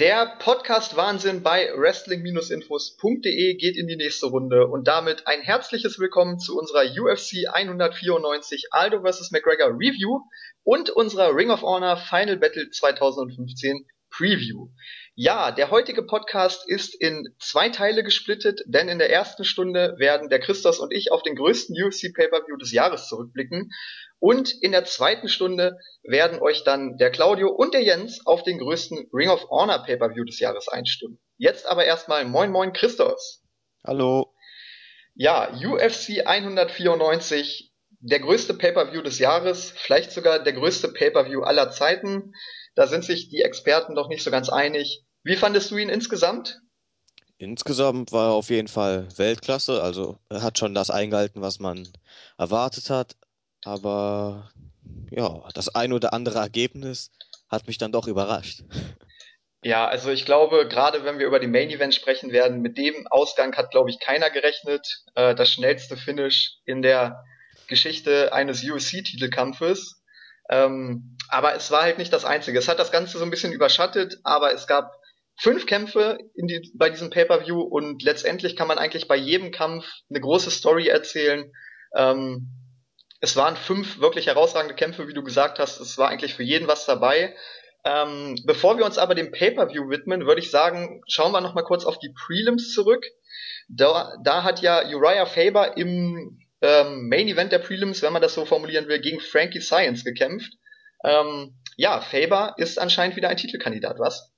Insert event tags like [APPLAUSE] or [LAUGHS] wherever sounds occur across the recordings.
Der Podcast Wahnsinn bei wrestling-infos.de geht in die nächste Runde und damit ein herzliches Willkommen zu unserer UFC 194 Aldo vs. McGregor Review und unserer Ring of Honor Final Battle 2015 Preview. Ja, der heutige Podcast ist in zwei Teile gesplittet, denn in der ersten Stunde werden der Christos und ich auf den größten UFC Pay-Per-View des Jahres zurückblicken und in der zweiten Stunde werden euch dann der Claudio und der Jens auf den größten Ring of Honor Pay-Per-View des Jahres einstimmen. Jetzt aber erstmal Moin Moin Christos. Hallo. Ja, UFC 194, der größte Pay-Per-View des Jahres, vielleicht sogar der größte Pay-Per-View aller Zeiten. Da sind sich die Experten doch nicht so ganz einig. Wie fandest du ihn insgesamt? Insgesamt war er auf jeden Fall Weltklasse. Also er hat schon das eingehalten, was man erwartet hat. Aber ja, das ein oder andere Ergebnis hat mich dann doch überrascht. Ja, also ich glaube, gerade wenn wir über die Main Event sprechen werden, mit dem Ausgang hat, glaube ich, keiner gerechnet. Äh, das schnellste Finish in der Geschichte eines UFC-Titelkampfes. Ähm, aber es war halt nicht das Einzige. Es hat das Ganze so ein bisschen überschattet, aber es gab fünf Kämpfe die, bei diesem Pay-Per-View und letztendlich kann man eigentlich bei jedem Kampf eine große Story erzählen. Ähm, es waren fünf wirklich herausragende Kämpfe, wie du gesagt hast. Es war eigentlich für jeden was dabei. Ähm, bevor wir uns aber dem Pay-per-View widmen, würde ich sagen, schauen wir noch mal kurz auf die Prelims zurück. Da, da hat ja Uriah Faber im ähm, Main Event der Prelims, wenn man das so formulieren will, gegen Frankie Science gekämpft. Ähm, ja, Faber ist anscheinend wieder ein Titelkandidat, was?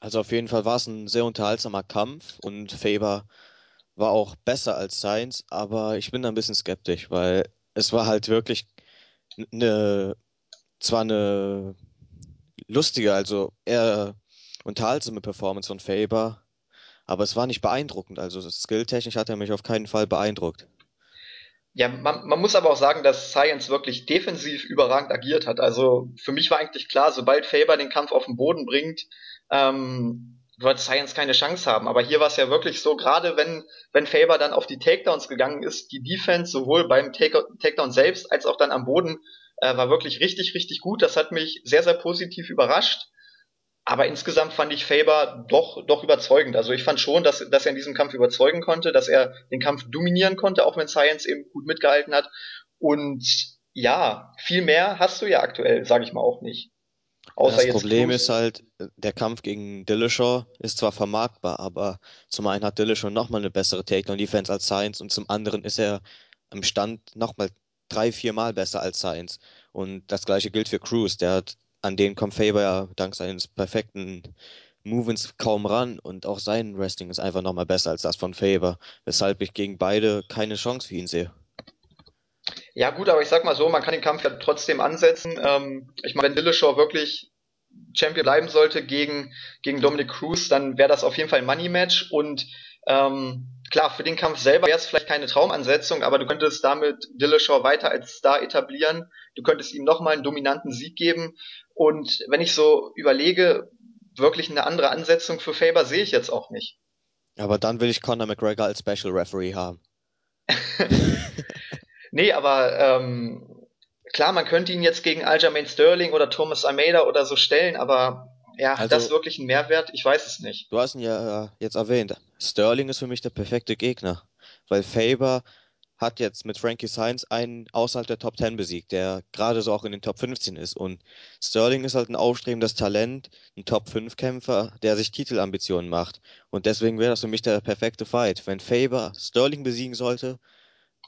Also auf jeden Fall war es ein sehr unterhaltsamer Kampf und Faber war auch besser als Science, aber ich bin da ein bisschen skeptisch, weil es war halt wirklich eine, zwar eine lustige, also eher unterhaltsame Performance von Faber, aber es war nicht beeindruckend. Also skilltechnisch hat er mich auf keinen Fall beeindruckt. Ja, man, man muss aber auch sagen, dass Science wirklich defensiv überragend agiert hat. Also für mich war eigentlich klar, sobald Faber den Kampf auf den Boden bringt, ähm, wird Science keine Chance haben. Aber hier war es ja wirklich so, gerade wenn, wenn Faber dann auf die Takedowns gegangen ist, die Defense sowohl beim Takedown selbst als auch dann am Boden äh, war wirklich richtig, richtig gut. Das hat mich sehr, sehr positiv überrascht. Aber insgesamt fand ich Faber doch, doch überzeugend. Also ich fand schon, dass, dass er in diesem Kampf überzeugen konnte, dass er den Kampf dominieren konnte, auch wenn Science eben gut mitgehalten hat. Und ja, viel mehr hast du ja aktuell, sage ich mal auch nicht. Außer das Problem Cruz. ist halt, der Kampf gegen Dillashaw ist zwar vermarktbar, aber zum einen hat Dillashaw nochmal eine bessere Takedown-Defense als Science und zum anderen ist er im Stand nochmal drei, vier Mal besser als Science. Und das gleiche gilt für Cruz, der hat, an den kommt Faber ja dank seines perfekten Movements kaum ran und auch sein Wrestling ist einfach nochmal besser als das von Faber, weshalb ich gegen beide keine Chance für ihn sehe. Ja gut, aber ich sag mal so, man kann den Kampf ja trotzdem ansetzen. Ähm, ich meine, wenn Dillashaw wirklich Champion bleiben sollte gegen, gegen Dominic Cruz, dann wäre das auf jeden Fall ein Money-Match und ähm, klar, für den Kampf selber wäre es vielleicht keine Traumansetzung, aber du könntest damit Dillashaw weiter als Star etablieren. Du könntest ihm nochmal einen dominanten Sieg geben. Und wenn ich so überlege, wirklich eine andere Ansetzung für Faber sehe ich jetzt auch nicht. Aber dann will ich Conor McGregor als Special Referee haben. [LAUGHS] nee, aber ähm, klar, man könnte ihn jetzt gegen Aljamain Sterling oder Thomas Almeida oder so stellen, aber ja, also, das wirklich ein Mehrwert? Ich weiß es nicht. Du hast ihn ja jetzt erwähnt. Sterling ist für mich der perfekte Gegner, weil Faber hat jetzt mit Frankie Sainz einen außerhalb der Top 10 besiegt, der gerade so auch in den Top 15 ist. Und Sterling ist halt ein aufstrebendes Talent, ein Top 5 Kämpfer, der sich Titelambitionen macht. Und deswegen wäre das für mich der perfekte Fight. Wenn Faber Sterling besiegen sollte,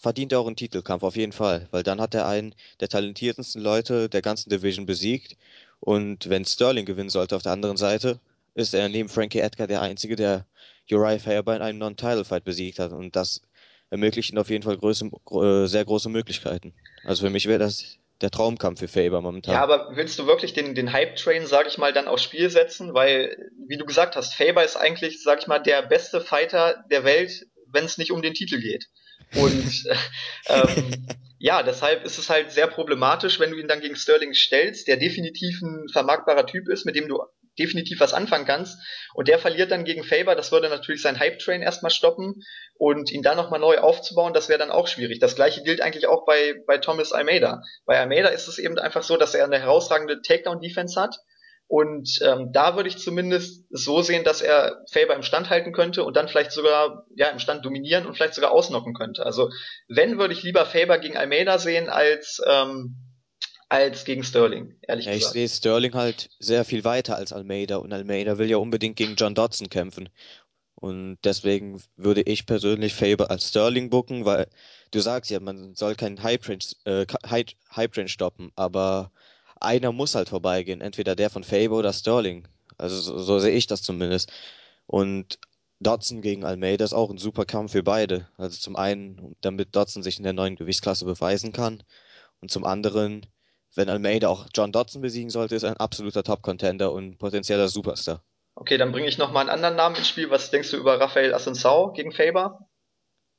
verdient er auch einen Titelkampf, auf jeden Fall, weil dann hat er einen der talentiertesten Leute der ganzen Division besiegt. Und wenn Sterling gewinnen sollte auf der anderen Seite, ist er neben Frankie Edgar der Einzige, der Uriah Faber in einem Non-Title-Fight besiegt hat. Und das ermöglicht ihm auf jeden Fall große, äh, sehr große Möglichkeiten. Also für mich wäre das der Traumkampf für Faber momentan. Ja, aber willst du wirklich den, den Hype-Train, sag ich mal, dann aufs Spiel setzen? Weil, wie du gesagt hast, Faber ist eigentlich, sag ich mal, der beste Fighter der Welt, wenn es nicht um den Titel geht. Und [LAUGHS] ähm, ja, deshalb ist es halt sehr problematisch, wenn du ihn dann gegen Sterling stellst, der definitiv ein vermarktbarer Typ ist, mit dem du definitiv was anfangen kannst. Und der verliert dann gegen Faber, das würde natürlich sein Hype-Train erstmal stoppen und ihn dann nochmal neu aufzubauen, das wäre dann auch schwierig. Das gleiche gilt eigentlich auch bei, bei Thomas Almeida. Bei Almeida ist es eben einfach so, dass er eine herausragende Takedown-Defense hat, Und ähm, da würde ich zumindest so sehen, dass er Faber im Stand halten könnte und dann vielleicht sogar ja im Stand dominieren und vielleicht sogar ausnocken könnte. Also wenn würde ich lieber Faber gegen Almeida sehen als ähm, als gegen Sterling, ehrlich ja, gesagt. Ich sehe Sterling halt sehr viel weiter als Almeida und Almeida will ja unbedingt gegen John Dodson kämpfen. Und deswegen würde ich persönlich Faber als Sterling booken, weil du sagst ja, man soll keinen Hype Range, äh, Range stoppen, aber einer muss halt vorbeigehen, entweder der von Faber oder Sterling. Also so, so sehe ich das zumindest. Und Dodson gegen Almeida ist auch ein super Kampf für beide. Also zum einen, damit Dodson sich in der neuen Gewichtsklasse beweisen kann und zum anderen, wenn Almeida auch John Dodson besiegen sollte, ist er ein absoluter Top-Contender und potenzieller Superstar. Okay, dann bringe ich noch mal einen anderen Namen ins Spiel. Was denkst du über Rafael Assunção gegen Faber?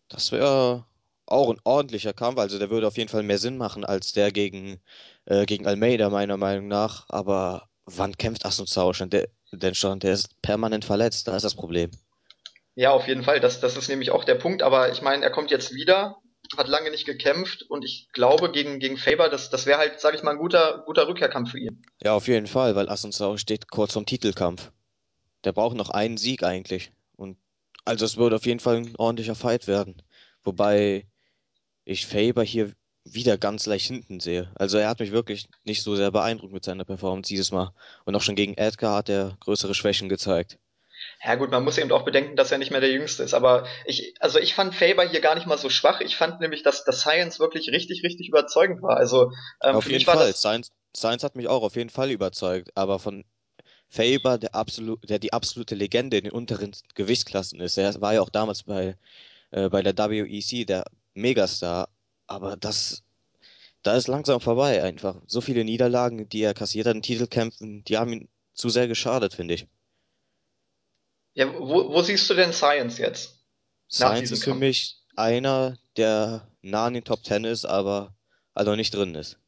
Das wäre auch ein ordentlicher Kampf. Also der würde auf jeden Fall mehr Sinn machen als der gegen, äh, gegen Almeida, meiner Meinung nach. Aber wann kämpft Assunção schon? Der, denn schon, der ist permanent verletzt. Da ist das Problem. Ja, auf jeden Fall. Das, das ist nämlich auch der Punkt. Aber ich meine, er kommt jetzt wieder, hat lange nicht gekämpft und ich glaube gegen, gegen Faber, das, das wäre halt, sag ich mal, ein guter, guter Rückkehrkampf für ihn. Ja, auf jeden Fall, weil Assunção steht kurz vom Titelkampf. Der braucht noch einen Sieg eigentlich. Und also es würde auf jeden Fall ein ordentlicher Fight werden. Wobei ich Faber hier wieder ganz leicht hinten sehe. Also er hat mich wirklich nicht so sehr beeindruckt mit seiner Performance dieses Mal. Und auch schon gegen Edgar hat er größere Schwächen gezeigt. Ja gut, man muss eben auch bedenken, dass er nicht mehr der Jüngste ist. Aber ich, also ich fand Faber hier gar nicht mal so schwach. Ich fand nämlich, dass das Science wirklich richtig, richtig überzeugend war. Also ähm, auf jeden Fall. Science, Science hat mich auch auf jeden Fall überzeugt. Aber von Faber, der, absolut, der die absolute Legende in den unteren Gewichtsklassen ist. Er war ja auch damals bei, äh, bei der WEC der Megastar. Aber das, da ist langsam vorbei einfach. So viele Niederlagen, die er kassiert hat in Titelkämpfen, die haben ihn zu sehr geschadet, finde ich. Ja, wo, wo siehst du denn Science jetzt? Science ist für mich einer, der nah an den Top Ten ist, aber also nicht drin ist.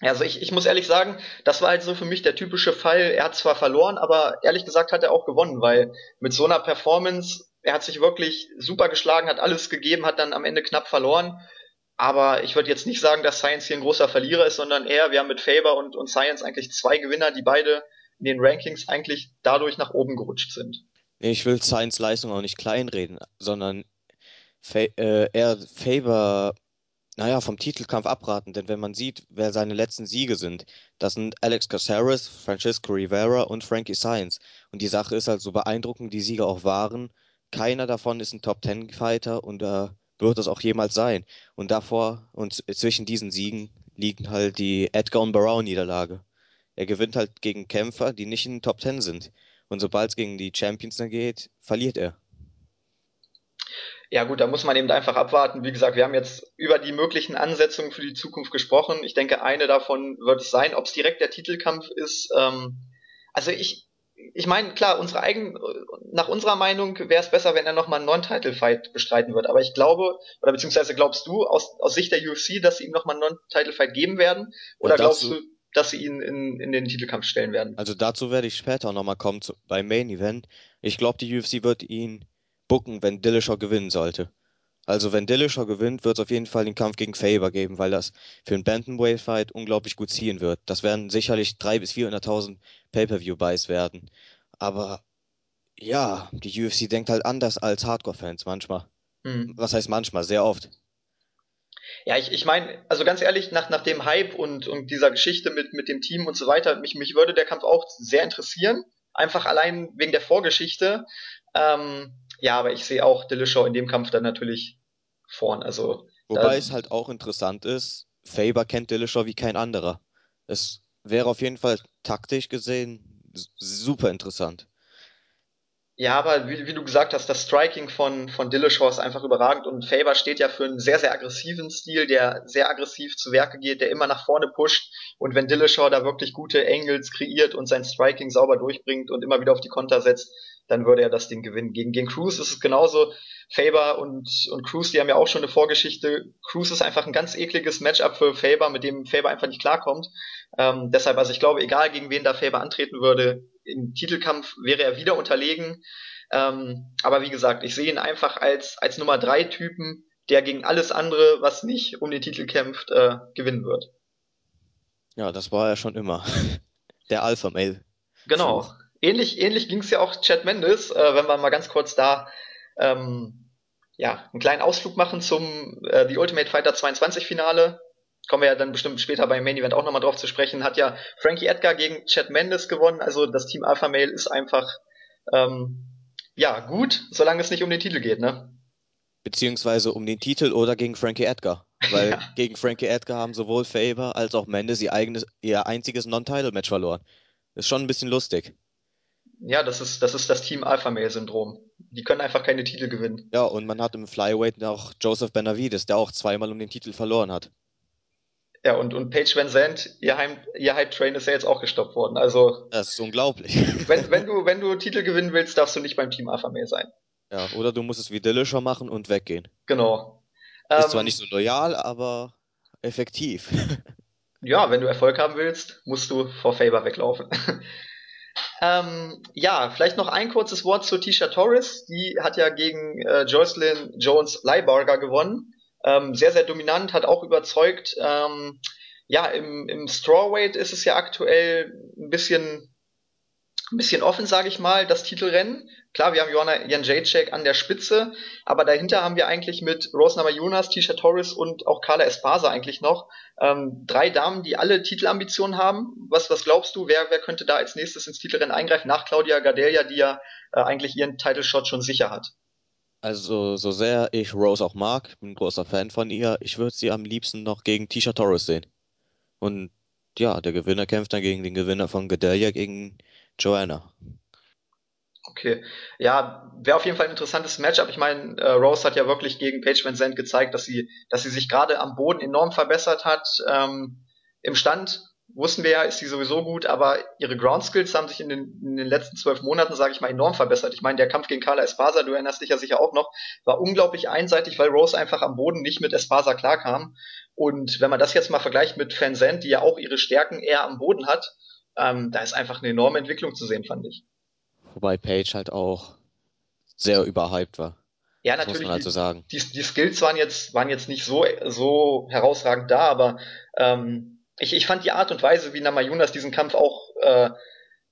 Also ich, ich muss ehrlich sagen, das war halt so für mich der typische Fall. Er hat zwar verloren, aber ehrlich gesagt hat er auch gewonnen, weil mit so einer Performance, er hat sich wirklich super geschlagen, hat alles gegeben, hat dann am Ende knapp verloren. Aber ich würde jetzt nicht sagen, dass Science hier ein großer Verlierer ist, sondern eher, wir haben mit Faber und, und Science eigentlich zwei Gewinner, die beide in den Rankings eigentlich dadurch nach oben gerutscht sind. Ich will Science Leistung auch nicht kleinreden, sondern Fa äh, eher Faber naja, vom Titelkampf abraten, denn wenn man sieht, wer seine letzten Siege sind, das sind Alex Caceres, Francisco Rivera und Frankie Sainz. Und die Sache ist halt so beeindruckend, die Sieger auch waren. Keiner davon ist ein Top-Ten-Fighter und äh, wird es auch jemals sein. Und davor und zwischen diesen Siegen liegen halt die Edgar und Barrow-Niederlage. Er gewinnt halt gegen Kämpfer, die nicht in den Top Ten sind. Und sobald es gegen die Champions dann geht, verliert er. Ja gut, da muss man eben einfach abwarten. Wie gesagt, wir haben jetzt über die möglichen Ansetzungen für die Zukunft gesprochen. Ich denke, eine davon wird es sein. Ob es direkt der Titelkampf ist, ähm, also ich, ich meine, klar, unsere eigen, nach unserer Meinung wäre es besser, wenn er nochmal einen Non-Title-Fight bestreiten wird. Aber ich glaube, oder beziehungsweise glaubst du aus, aus Sicht der UFC, dass sie ihm nochmal einen Non-Title-Fight geben werden? Oder glaubst du, dass sie ihn in, in den Titelkampf stellen werden? Also dazu werde ich später nochmal kommen zu, beim Main Event. Ich glaube, die UFC wird ihn bucken, wenn Dillashaw gewinnen sollte. Also wenn Dillashaw gewinnt, wird es auf jeden Fall den Kampf gegen Faber geben, weil das für einen Bantamweight-Fight unglaublich gut ziehen wird. Das werden sicherlich 300.000 bis 400.000 Pay-Per-View-Buys werden. Aber ja, die UFC denkt halt anders als Hardcore-Fans manchmal. Hm. Was heißt manchmal? Sehr oft. Ja, ich, ich meine, also ganz ehrlich, nach, nach dem Hype und, und dieser Geschichte mit, mit dem Team und so weiter, mich, mich würde der Kampf auch sehr interessieren. Einfach allein wegen der Vorgeschichte. Ähm, ja, aber ich sehe auch Dillashaw in dem Kampf dann natürlich vorn. Also, Wobei es halt auch interessant ist, Faber kennt Dillashaw wie kein anderer. Es wäre auf jeden Fall taktisch gesehen super interessant. Ja, aber wie, wie, du gesagt hast, das Striking von, von Dillashaw ist einfach überragend und Faber steht ja für einen sehr, sehr aggressiven Stil, der sehr aggressiv zu Werke geht, der immer nach vorne pusht und wenn Dillashaw da wirklich gute Angles kreiert und sein Striking sauber durchbringt und immer wieder auf die Konter setzt, dann würde er das Ding gewinnen. Gegen, gegen Cruz ist es genauso. Faber und, und Cruz, die haben ja auch schon eine Vorgeschichte. Cruz ist einfach ein ganz ekliges Matchup für Faber, mit dem Faber einfach nicht klarkommt. Ähm, deshalb, also ich glaube, egal gegen wen da Faber antreten würde, im Titelkampf wäre er wieder unterlegen. Ähm, aber wie gesagt, ich sehe ihn einfach als, als Nummer drei Typen, der gegen alles andere, was nicht um den Titel kämpft, äh, gewinnen wird. Ja, das war er schon immer. [LAUGHS] Der Alpha Male. Genau. Ähnlich, ähnlich ging es ja auch Chad Mendes, äh, wenn wir mal ganz kurz da ähm, ja, einen kleinen Ausflug machen zum äh, The Ultimate Fighter 22 Finale. Kommen wir ja dann bestimmt später beim Main Event auch nochmal drauf zu sprechen. Hat ja Frankie Edgar gegen Chad Mendes gewonnen. Also das Team Alpha Male ist einfach ähm, ja gut, solange es nicht um den Titel geht, ne? Beziehungsweise um den Titel oder gegen Frankie Edgar. Weil [LAUGHS] ja. gegen Frankie Edgar haben sowohl Faber als auch Mendes ihr, eigenes, ihr einziges Non-Title-Match verloren. ist schon ein bisschen lustig. Ja, das ist, das ist das Team Alpha Male Syndrom. Die können einfach keine Titel gewinnen. Ja, und man hat im Flyweight auch Joseph Benavides, der auch zweimal um den Titel verloren hat. Ja, und, und Paige Van Zandt, ihr, Heim, ihr Hype-Train ist ja jetzt auch gestoppt worden. Also. Das ist unglaublich. [LAUGHS] Wenn, wenn, du, wenn du Titel gewinnen willst, darfst du nicht beim Team Alpha Male sein. Ja, oder du musst es wie Dillashaw machen und weggehen. Genau. Ist ähm, zwar nicht so loyal, aber effektiv. [LAUGHS] ja, wenn du Erfolg haben willst, musst du vor Faber weglaufen. [LAUGHS] Ähm, ja, vielleicht noch ein kurzes Wort zu Tisha Torres. Die hat ja gegen äh, Jocelyn Jones Leibarger gewonnen. Ähm, sehr, sehr dominant, hat auch überzeugt. Ähm, ja, im, im Strawweight ist es ja aktuell ein bisschen ein bisschen offen, sage ich mal, das Titelrennen. Klar, wir haben Joanna Janjacek an der Spitze, aber dahinter haben wir eigentlich mit Rose Namajunas, Tisha Torres und auch Carla Espasa eigentlich noch ähm, drei Damen, die alle Titelambitionen haben. Was, was glaubst du, wer, wer könnte da als nächstes ins Titelrennen eingreifen, nach Claudia Gardelia, die ja äh, eigentlich ihren Title-Shot schon sicher hat? Also, so sehr ich Rose auch mag, bin ein großer Fan von ihr, ich würde sie am liebsten noch gegen Tisha Torres sehen. Und ja, der Gewinner kämpft dann gegen den Gewinner von Gadelia gegen Joanna. Okay. Ja, wäre auf jeden Fall ein interessantes Matchup. Ich meine, äh, Rose hat ja wirklich gegen Paige Van Zandt gezeigt, dass sie, dass sie sich gerade am Boden enorm verbessert hat. Ähm, Im Stand wussten wir ja, ist sie sowieso gut, aber ihre Ground Skills haben sich in den, in den letzten zwölf Monaten, sage ich mal, enorm verbessert. Ich meine, der Kampf gegen Carla Espasa, du erinnerst dich ja sicher auch noch, war unglaublich einseitig, weil Rose einfach am Boden nicht mit Espasa klarkam. Und wenn man das jetzt mal vergleicht mit Van Zandt, die ja auch ihre Stärken eher am Boden hat, ähm, da ist einfach eine enorme Entwicklung zu sehen, fand ich. Wobei Page halt auch sehr überhyped war. Ja, natürlich. Muss man halt so sagen. Die, die Skills waren jetzt, waren jetzt nicht so, so herausragend da, aber ähm, ich, ich fand die Art und Weise, wie Namajunas diesen Kampf auch äh,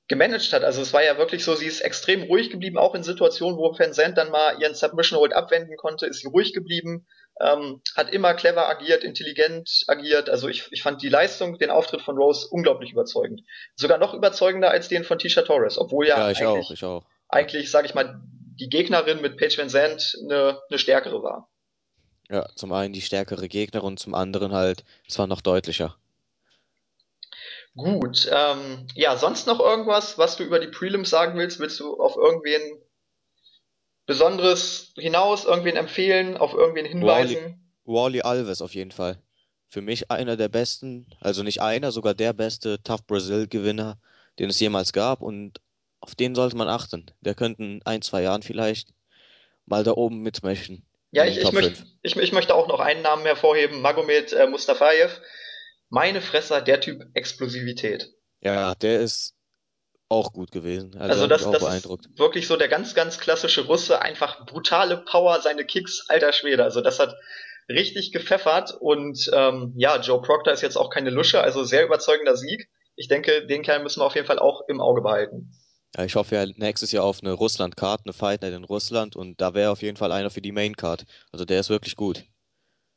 gemanagt hat. Also es war ja wirklich so, sie ist extrem ruhig geblieben, auch in Situationen, wo Van Zandt dann mal ihren Submission Hold abwenden konnte, ist sie ruhig geblieben, ähm, hat immer clever agiert, intelligent agiert. Also ich, ich fand die Leistung, den Auftritt von Rose unglaublich überzeugend. Sogar noch überzeugender als den von Tisha Torres, obwohl ja, ja ich eigentlich, auch, ich auch. eigentlich, sag ich mal, die Gegnerin mit Paige Van Zandt eine, eine stärkere war. Ja, zum einen die stärkere Gegnerin und zum anderen halt zwar noch deutlicher. Gut, ähm, ja, sonst noch irgendwas, was du über die Prelims sagen willst? Willst du auf irgendwen Besonderes hinaus, irgendwen empfehlen, auf irgendwen hinweisen? Wally, Wally Alves auf jeden Fall. Für mich einer der besten, also nicht einer, sogar der beste Tough Brazil Gewinner, den es jemals gab und auf den sollte man achten. Der könnte in ein, zwei Jahren vielleicht mal da oben mitmischen. Ja, ich, ich, möchte, ich, ich, möchte auch noch einen Namen hervorheben, Magomed äh, Mustafayev meine Fresser, der Typ Explosivität. Ja, der ist auch gut gewesen. Also, also das, das ist wirklich so der ganz, ganz klassische Russe, einfach brutale Power, seine Kicks, alter Schwede. Also das hat richtig gepfeffert und ähm, ja, Joe Proctor ist jetzt auch keine Lusche, also sehr überzeugender Sieg. Ich denke, den Kerl müssen wir auf jeden Fall auch im Auge behalten. Ja, ich hoffe ja nächstes Jahr auf eine Russland-Card, eine Fight Night in Russland und da wäre auf jeden Fall einer für die Main-Card. Also der ist wirklich gut.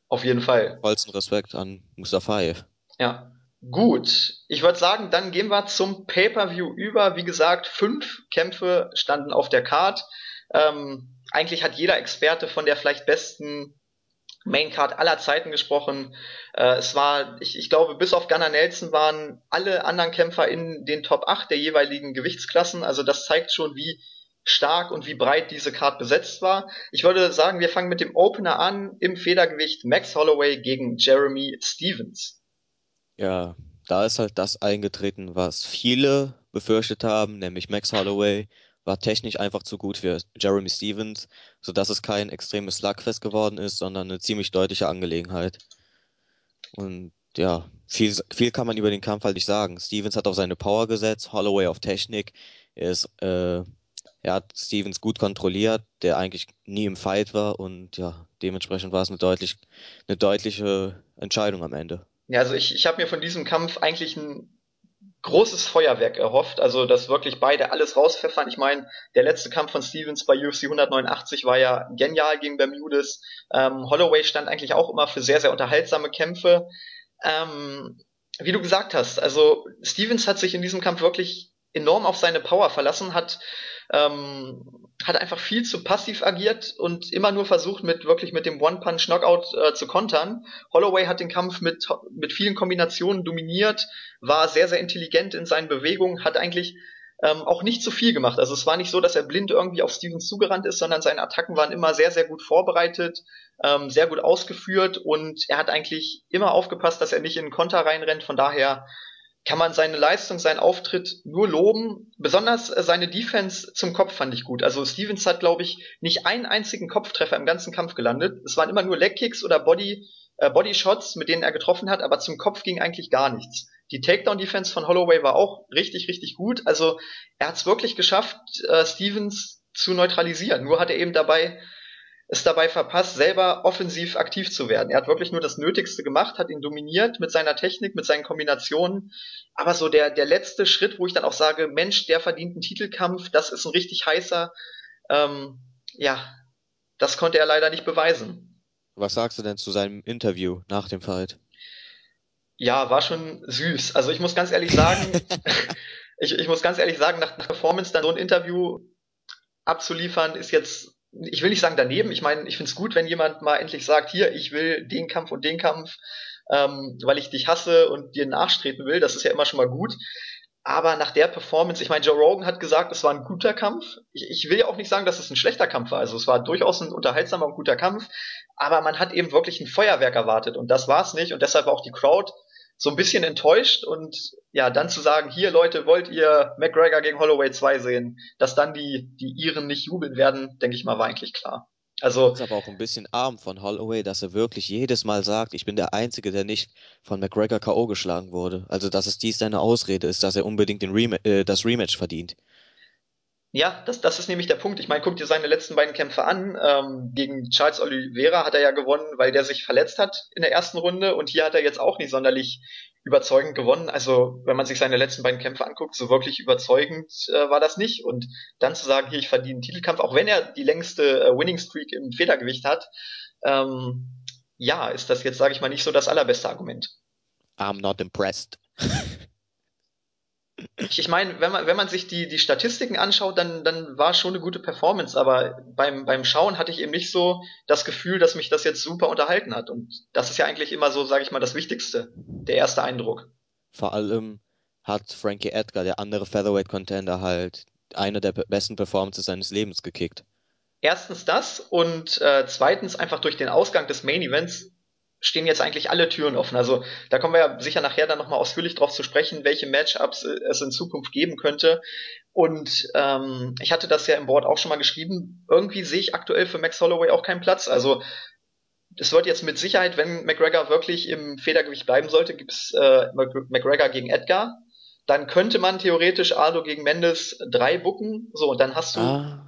Auf jeden Fall. Vollsten Respekt an Mustafaev. Ja. Gut, ich würde sagen, dann gehen wir zum Pay-per-View über. Wie gesagt, fünf Kämpfe standen auf der Card. Ähm, eigentlich hat jeder Experte von der vielleicht besten Maincard aller Zeiten gesprochen. Äh, es war, ich, ich glaube, bis auf Gunnar Nelson waren alle anderen Kämpfer in den Top 8 der jeweiligen Gewichtsklassen. Also das zeigt schon, wie stark und wie breit diese Card besetzt war. Ich würde sagen, wir fangen mit dem Opener an im Federgewicht Max Holloway gegen Jeremy Stevens. Ja, da ist halt das eingetreten, was viele befürchtet haben, nämlich Max Holloway war technisch einfach zu gut für Jeremy Stevens, sodass es kein extremes Slugfest geworden ist, sondern eine ziemlich deutliche Angelegenheit. Und ja, viel, viel kann man über den Kampf halt nicht sagen. Stevens hat auf seine Power gesetzt, Holloway auf Technik. Er, ist, äh, er hat Stevens gut kontrolliert, der eigentlich nie im Fight war und ja, dementsprechend war es eine, deutlich, eine deutliche Entscheidung am Ende. Ja, also ich, ich habe mir von diesem Kampf eigentlich ein großes Feuerwerk erhofft, also dass wirklich beide alles rauspfeffern. Ich meine, der letzte Kampf von Stevens bei UFC 189 war ja genial gegen Bermudes. Ähm, Holloway stand eigentlich auch immer für sehr, sehr unterhaltsame Kämpfe. Ähm, wie du gesagt hast, also Stevens hat sich in diesem Kampf wirklich enorm auf seine Power verlassen, hat ähm, hat einfach viel zu passiv agiert und immer nur versucht, mit wirklich mit dem One-Punch-Knockout äh, zu kontern. Holloway hat den Kampf mit, mit vielen Kombinationen dominiert, war sehr, sehr intelligent in seinen Bewegungen, hat eigentlich ähm, auch nicht zu viel gemacht. Also es war nicht so, dass er blind irgendwie auf Stevens zugerannt ist, sondern seine Attacken waren immer sehr, sehr gut vorbereitet, ähm, sehr gut ausgeführt und er hat eigentlich immer aufgepasst, dass er nicht in den Konter reinrennt. Von daher kann man seine Leistung, seinen Auftritt nur loben. Besonders äh, seine Defense zum Kopf fand ich gut. Also Stevens hat, glaube ich, nicht einen einzigen Kopftreffer im ganzen Kampf gelandet. Es waren immer nur Legkicks oder Body, äh, Body Shots, mit denen er getroffen hat, aber zum Kopf ging eigentlich gar nichts. Die Takedown-Defense von Holloway war auch richtig, richtig gut. Also er hat es wirklich geschafft, äh, Stevens zu neutralisieren. Nur hat er eben dabei es dabei verpasst, selber offensiv aktiv zu werden. Er hat wirklich nur das Nötigste gemacht, hat ihn dominiert mit seiner Technik, mit seinen Kombinationen. Aber so der, der letzte Schritt, wo ich dann auch sage, Mensch, der verdient einen Titelkampf, das ist ein richtig heißer, ähm, ja, das konnte er leider nicht beweisen. Was sagst du denn zu seinem Interview nach dem Fight? Ja, war schon süß. Also ich muss ganz ehrlich sagen, [LAUGHS] [LAUGHS] ich, ich muss ganz ehrlich sagen, nach, nach Performance dann so ein Interview abzuliefern, ist jetzt ich will nicht sagen daneben, ich meine, ich finde es gut, wenn jemand mal endlich sagt, hier, ich will den Kampf und den Kampf, ähm, weil ich dich hasse und dir nachtreten will, das ist ja immer schon mal gut. Aber nach der Performance, ich meine, Joe Rogan hat gesagt, es war ein guter Kampf. Ich, ich will ja auch nicht sagen, dass es ein schlechter Kampf war. Also es war durchaus ein unterhaltsamer und guter Kampf. Aber man hat eben wirklich ein Feuerwerk erwartet und das war es nicht. Und deshalb war auch die Crowd so ein bisschen enttäuscht und ja, dann zu sagen, hier Leute, wollt ihr McGregor gegen Holloway 2 sehen, dass dann die, die Iren nicht jubeln werden, denke ich mal, war eigentlich klar. Also. Das ist aber auch ein bisschen arm von Holloway, dass er wirklich jedes Mal sagt, ich bin der Einzige, der nicht von McGregor K.O. geschlagen wurde. Also, dass es dies seine Ausrede ist, dass er unbedingt den Rem äh, das Rematch verdient. Ja, das, das ist nämlich der Punkt. Ich meine, guck dir seine letzten beiden Kämpfe an. Ähm, gegen Charles Oliveira hat er ja gewonnen, weil der sich verletzt hat in der ersten Runde und hier hat er jetzt auch nicht sonderlich überzeugend gewonnen. Also, wenn man sich seine letzten beiden Kämpfe anguckt, so wirklich überzeugend äh, war das nicht. Und dann zu sagen, hier, ich verdiene einen Titelkampf, auch wenn er die längste äh, Winning Streak im Federgewicht hat, ähm, ja, ist das jetzt, sage ich mal, nicht so das allerbeste Argument. I'm not impressed. [LAUGHS] Ich, ich meine, wenn man, wenn man sich die, die Statistiken anschaut, dann, dann war schon eine gute Performance, aber beim, beim Schauen hatte ich eben nicht so das Gefühl, dass mich das jetzt super unterhalten hat. Und das ist ja eigentlich immer so, sage ich mal, das Wichtigste, der erste Eindruck. Vor allem hat Frankie Edgar, der andere Featherweight-Contender, halt eine der besten Performances seines Lebens gekickt. Erstens das und äh, zweitens einfach durch den Ausgang des Main Events stehen jetzt eigentlich alle Türen offen. Also da kommen wir ja sicher nachher dann nochmal ausführlich drauf zu sprechen, welche Matchups äh, es in Zukunft geben könnte. Und ähm, ich hatte das ja im Board auch schon mal geschrieben. Irgendwie sehe ich aktuell für Max Holloway auch keinen Platz. Also es wird jetzt mit Sicherheit, wenn McGregor wirklich im Federgewicht bleiben sollte, gibt's äh, McGregor gegen Edgar. Dann könnte man theoretisch Aldo gegen Mendes drei bucken. So, und dann hast du. Ah.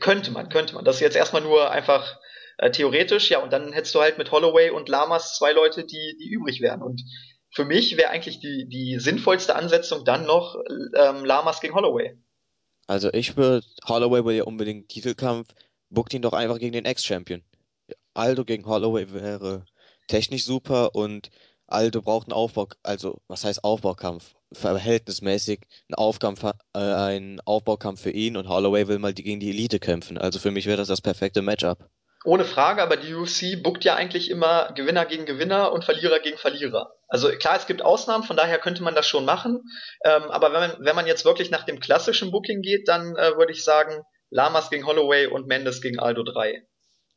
Könnte man, könnte man. Das ist jetzt erstmal nur einfach äh, theoretisch, ja, und dann hättest du halt mit Holloway und Lamas zwei Leute, die, die übrig wären. Und für mich wäre eigentlich die, die sinnvollste Ansetzung dann noch ähm, Lamas gegen Holloway. Also ich würde, Holloway will ja unbedingt Titelkampf, bookt ihn doch einfach gegen den Ex-Champion. Aldo gegen Holloway wäre technisch super und Aldo braucht einen Aufbau, also was heißt Aufbaukampf? Verhältnismäßig ein, Aufkampf, äh, ein Aufbaukampf für ihn und Holloway will mal gegen die Elite kämpfen. Also für mich wäre das das perfekte Matchup. Ohne Frage, aber die UFC bookt ja eigentlich immer Gewinner gegen Gewinner und Verlierer gegen Verlierer. Also klar, es gibt Ausnahmen, von daher könnte man das schon machen. Ähm, aber wenn man, wenn man jetzt wirklich nach dem klassischen Booking geht, dann äh, würde ich sagen, Lamas gegen Holloway und Mendes gegen Aldo 3.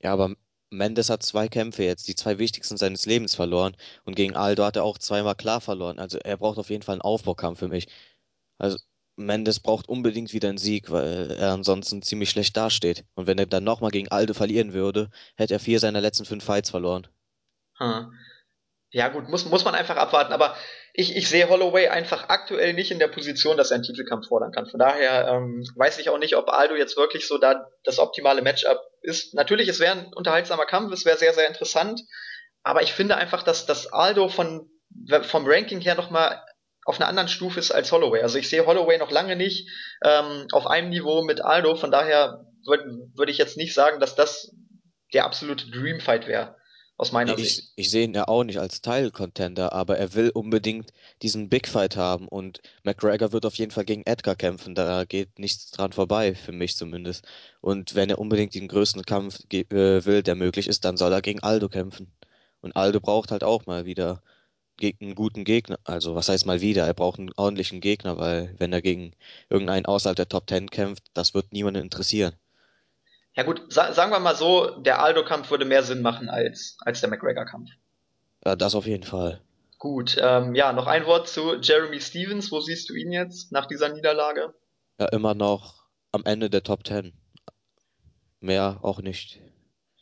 Ja, aber Mendes hat zwei Kämpfe jetzt, die zwei wichtigsten seines Lebens verloren. Und gegen Aldo hat er auch zweimal klar verloren. Also er braucht auf jeden Fall einen Aufbaukampf für mich. Also Mendes braucht unbedingt wieder einen Sieg, weil er ansonsten ziemlich schlecht dasteht. Und wenn er dann nochmal gegen Aldo verlieren würde, hätte er vier seiner letzten fünf Fights verloren. Hm. Ja gut, muss, muss man einfach abwarten. Aber ich, ich sehe Holloway einfach aktuell nicht in der Position, dass er einen Titelkampf fordern kann. Von daher ähm, weiß ich auch nicht, ob Aldo jetzt wirklich so da das optimale Matchup ist. Natürlich, es wäre ein unterhaltsamer Kampf, es wäre sehr, sehr interessant. Aber ich finde einfach, dass, dass Aldo von, vom Ranking her nochmal auf einer anderen Stufe ist als Holloway. Also ich sehe Holloway noch lange nicht ähm, auf einem Niveau mit Aldo. Von daher würde würd ich jetzt nicht sagen, dass das der absolute Dreamfight wäre aus meiner ich, Sicht. Ich sehe ihn ja auch nicht als Teil-Contender, aber er will unbedingt diesen Big Fight haben und McGregor wird auf jeden Fall gegen Edgar kämpfen. Da geht nichts dran vorbei, für mich zumindest. Und wenn er unbedingt den größten Kampf äh, will, der möglich ist, dann soll er gegen Aldo kämpfen. Und Aldo braucht halt auch mal wieder einen guten Gegner. Also was heißt mal wieder? Er braucht einen ordentlichen Gegner, weil wenn er gegen irgendeinen außerhalb der Top Ten kämpft, das wird niemanden interessieren. Ja gut, sa sagen wir mal so, der Aldo-Kampf würde mehr Sinn machen als, als der McGregor-Kampf. Ja, das auf jeden Fall. Gut, ähm, ja, noch ein Wort zu Jeremy Stevens. Wo siehst du ihn jetzt nach dieser Niederlage? Ja, immer noch am Ende der Top Ten. Mehr auch nicht.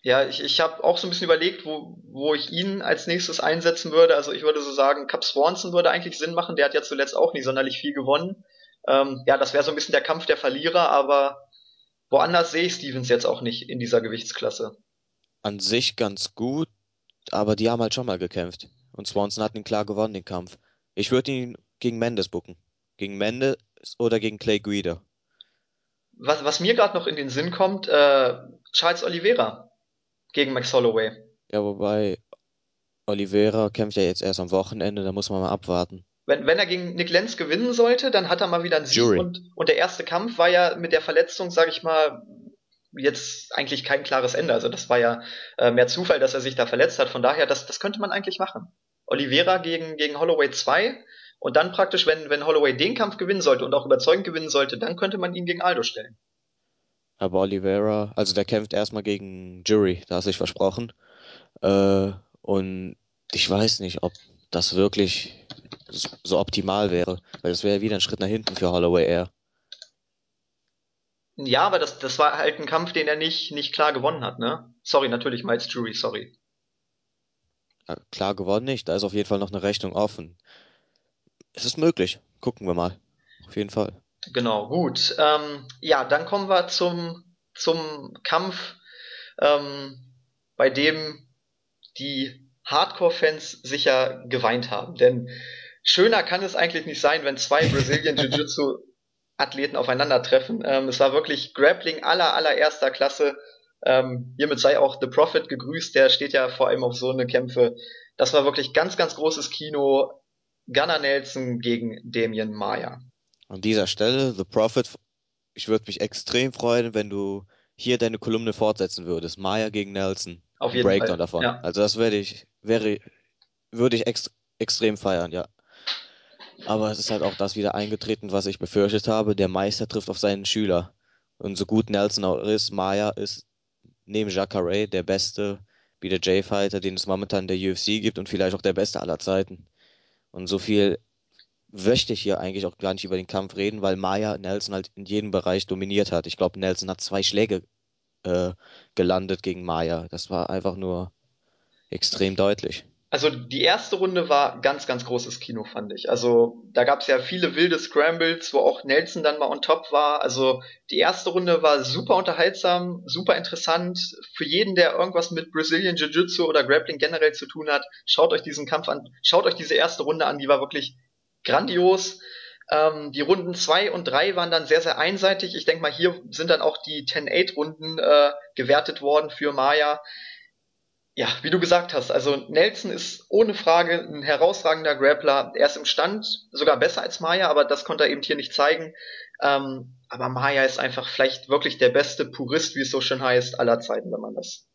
Ja, ich, ich habe auch so ein bisschen überlegt, wo, wo ich ihn als nächstes einsetzen würde. Also ich würde so sagen, Cap Swanson würde eigentlich Sinn machen. Der hat ja zuletzt auch nicht sonderlich viel gewonnen. Ähm, ja, das wäre so ein bisschen der Kampf der Verlierer, aber Woanders sehe ich Stevens jetzt auch nicht in dieser Gewichtsklasse. An sich ganz gut, aber die haben halt schon mal gekämpft. Und Swanson hat ihn klar gewonnen, den Kampf. Ich würde ihn gegen Mendes bucken. Gegen Mendes oder gegen Clay Guida. Was, was mir gerade noch in den Sinn kommt, äh, Charles Oliveira gegen Max Holloway. Ja, wobei Oliveira kämpft ja jetzt erst am Wochenende, da muss man mal abwarten wenn, wenn er gegen Nick Lenz gewinnen sollte, dann hat er mal wieder einen Sieg und, und der erste Kampf war ja mit der Verletzung, sag ich mal, jetzt eigentlich kein klares Ende. Also das war ja äh, mehr Zufall, dass er sich da verletzt hat. Von daher, das, das könnte man eigentlich machen. Oliveira gegen, gegen Holloway 2 und dann praktisch, wenn, wenn Holloway den Kampf gewinnen sollte und auch überzeugend gewinnen sollte, dann könnte man ihn gegen Aldo stellen. Aber Oliveira, also der kämpft erstmal gegen Jury, da hast du dich versprochen. Äh, und ich weiß nicht, ob das wirklich so optimal wäre. Weil das wäre wieder ein Schritt nach hinten für Holloway eher. Ja, aber das, das war halt ein Kampf, den er nicht, nicht klar gewonnen hat, ne? Sorry, natürlich, Miles Jury, sorry. Ja, klar gewonnen nicht, da ist auf jeden Fall noch eine Rechnung offen. Es ist möglich, gucken wir mal. Auf jeden Fall. Genau, gut. Ähm, ja, dann kommen wir zum, zum Kampf, ähm, bei dem die Hardcore-Fans sicher geweint haben. Denn schöner kann es eigentlich nicht sein, wenn zwei Brazilian Jiu-Jitsu Athleten aufeinandertreffen. Ähm, es war wirklich Grappling aller, allererster Klasse. Ähm, hiermit sei auch The Prophet gegrüßt, der steht ja vor allem auf so eine Kämpfe. Das war wirklich ganz, ganz großes Kino. Gunnar Nelson gegen Damien Maya. An dieser Stelle, The Prophet, ich würde mich extrem freuen, wenn du hier deine Kolumne fortsetzen würdest. Maya gegen Nelson. Auf jeden Breakdown Fall. davon. Ja. Also das werde ich, wäre, würde ich ex, extrem feiern, ja. Aber es ist halt auch das wieder eingetreten, was ich befürchtet habe. Der Meister trifft auf seinen Schüler. Und so gut Nelson auch ist, Maya ist neben Jacare der beste BJJ-Fighter, den es momentan in der UFC gibt und vielleicht auch der beste aller Zeiten. Und so viel möchte ich hier eigentlich auch gar nicht über den Kampf reden, weil Maya Nelson halt in jedem Bereich dominiert hat. Ich glaube, Nelson hat zwei Schläge äh, gelandet gegen Maya. Das war einfach nur extrem deutlich. Also die erste Runde war ganz, ganz großes Kino, fand ich. Also da gab es ja viele wilde Scrambles, wo auch Nelson dann mal on top war. Also die erste Runde war super unterhaltsam, super interessant. Für jeden, der irgendwas mit Brazilian Jiu-Jitsu oder Grappling generell zu tun hat, schaut euch diesen Kampf an. Schaut euch diese erste Runde an, die war wirklich grandios. Ähm, die Runden zwei und drei waren dann sehr, sehr einseitig. Ich denke mal, hier sind dann auch die 10-8-Runden äh, gewertet worden für Maya ja, wie du gesagt hast, also Nelson ist ohne Frage ein herausragender Grappler. Er ist im Stand sogar besser als Maya, aber das konnte er eben hier nicht zeigen. Ähm, aber Maya ist einfach vielleicht wirklich der beste Purist, wie es so schön heißt, aller Zeiten, wenn man das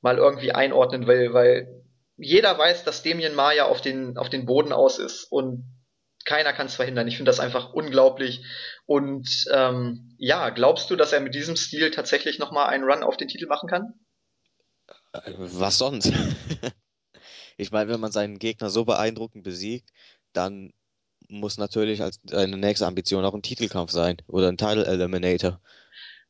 mal irgendwie einordnen will, weil jeder weiß, dass Damien Maya auf den, auf den Boden aus ist und keiner kann es verhindern. Ich finde das einfach unglaublich. Und ähm, ja, glaubst du, dass er mit diesem Stil tatsächlich nochmal einen Run auf den Titel machen kann? Was sonst? [LAUGHS] ich meine, wenn man seinen Gegner so beeindruckend besiegt, dann muss natürlich als eine nächste Ambition auch ein Titelkampf sein oder ein Title Eliminator.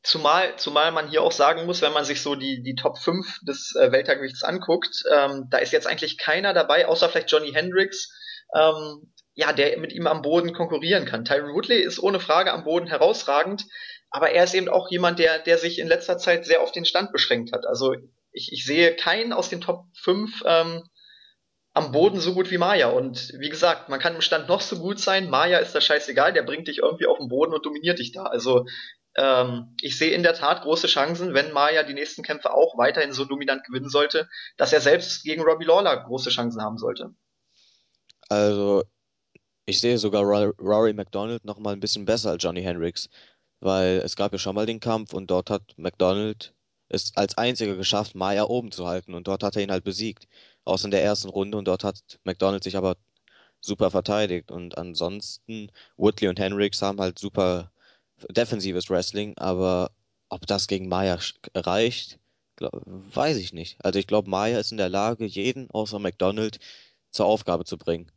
Zumal, zumal man hier auch sagen muss, wenn man sich so die, die Top 5 des äh, Weltergewichts anguckt, ähm, da ist jetzt eigentlich keiner dabei, außer vielleicht Johnny Hendricks, ähm, ja, der mit ihm am Boden konkurrieren kann. Tyron Woodley ist ohne Frage am Boden herausragend, aber er ist eben auch jemand, der, der sich in letzter Zeit sehr auf den Stand beschränkt hat. Also ich, ich sehe keinen aus den Top 5 ähm, am Boden so gut wie Maya. Und wie gesagt, man kann im Stand noch so gut sein. Maya ist das scheißegal, der bringt dich irgendwie auf den Boden und dominiert dich da. Also ähm, ich sehe in der Tat große Chancen, wenn Maya die nächsten Kämpfe auch weiterhin so dominant gewinnen sollte, dass er selbst gegen Robbie Lawler große Chancen haben sollte. Also ich sehe sogar Rory McDonald noch mal ein bisschen besser als Johnny Hendricks, weil es gab ja schon mal den Kampf und dort hat McDonald es als einziger geschafft, Maya oben zu halten und dort hat er ihn halt besiegt, außer in der ersten Runde und dort hat McDonald sich aber super verteidigt und ansonsten Woodley und Hendricks haben halt super defensives Wrestling, aber ob das gegen Maya reicht, glaub, weiß ich nicht. Also ich glaube, Maya ist in der Lage, jeden außer McDonald zur Aufgabe zu bringen.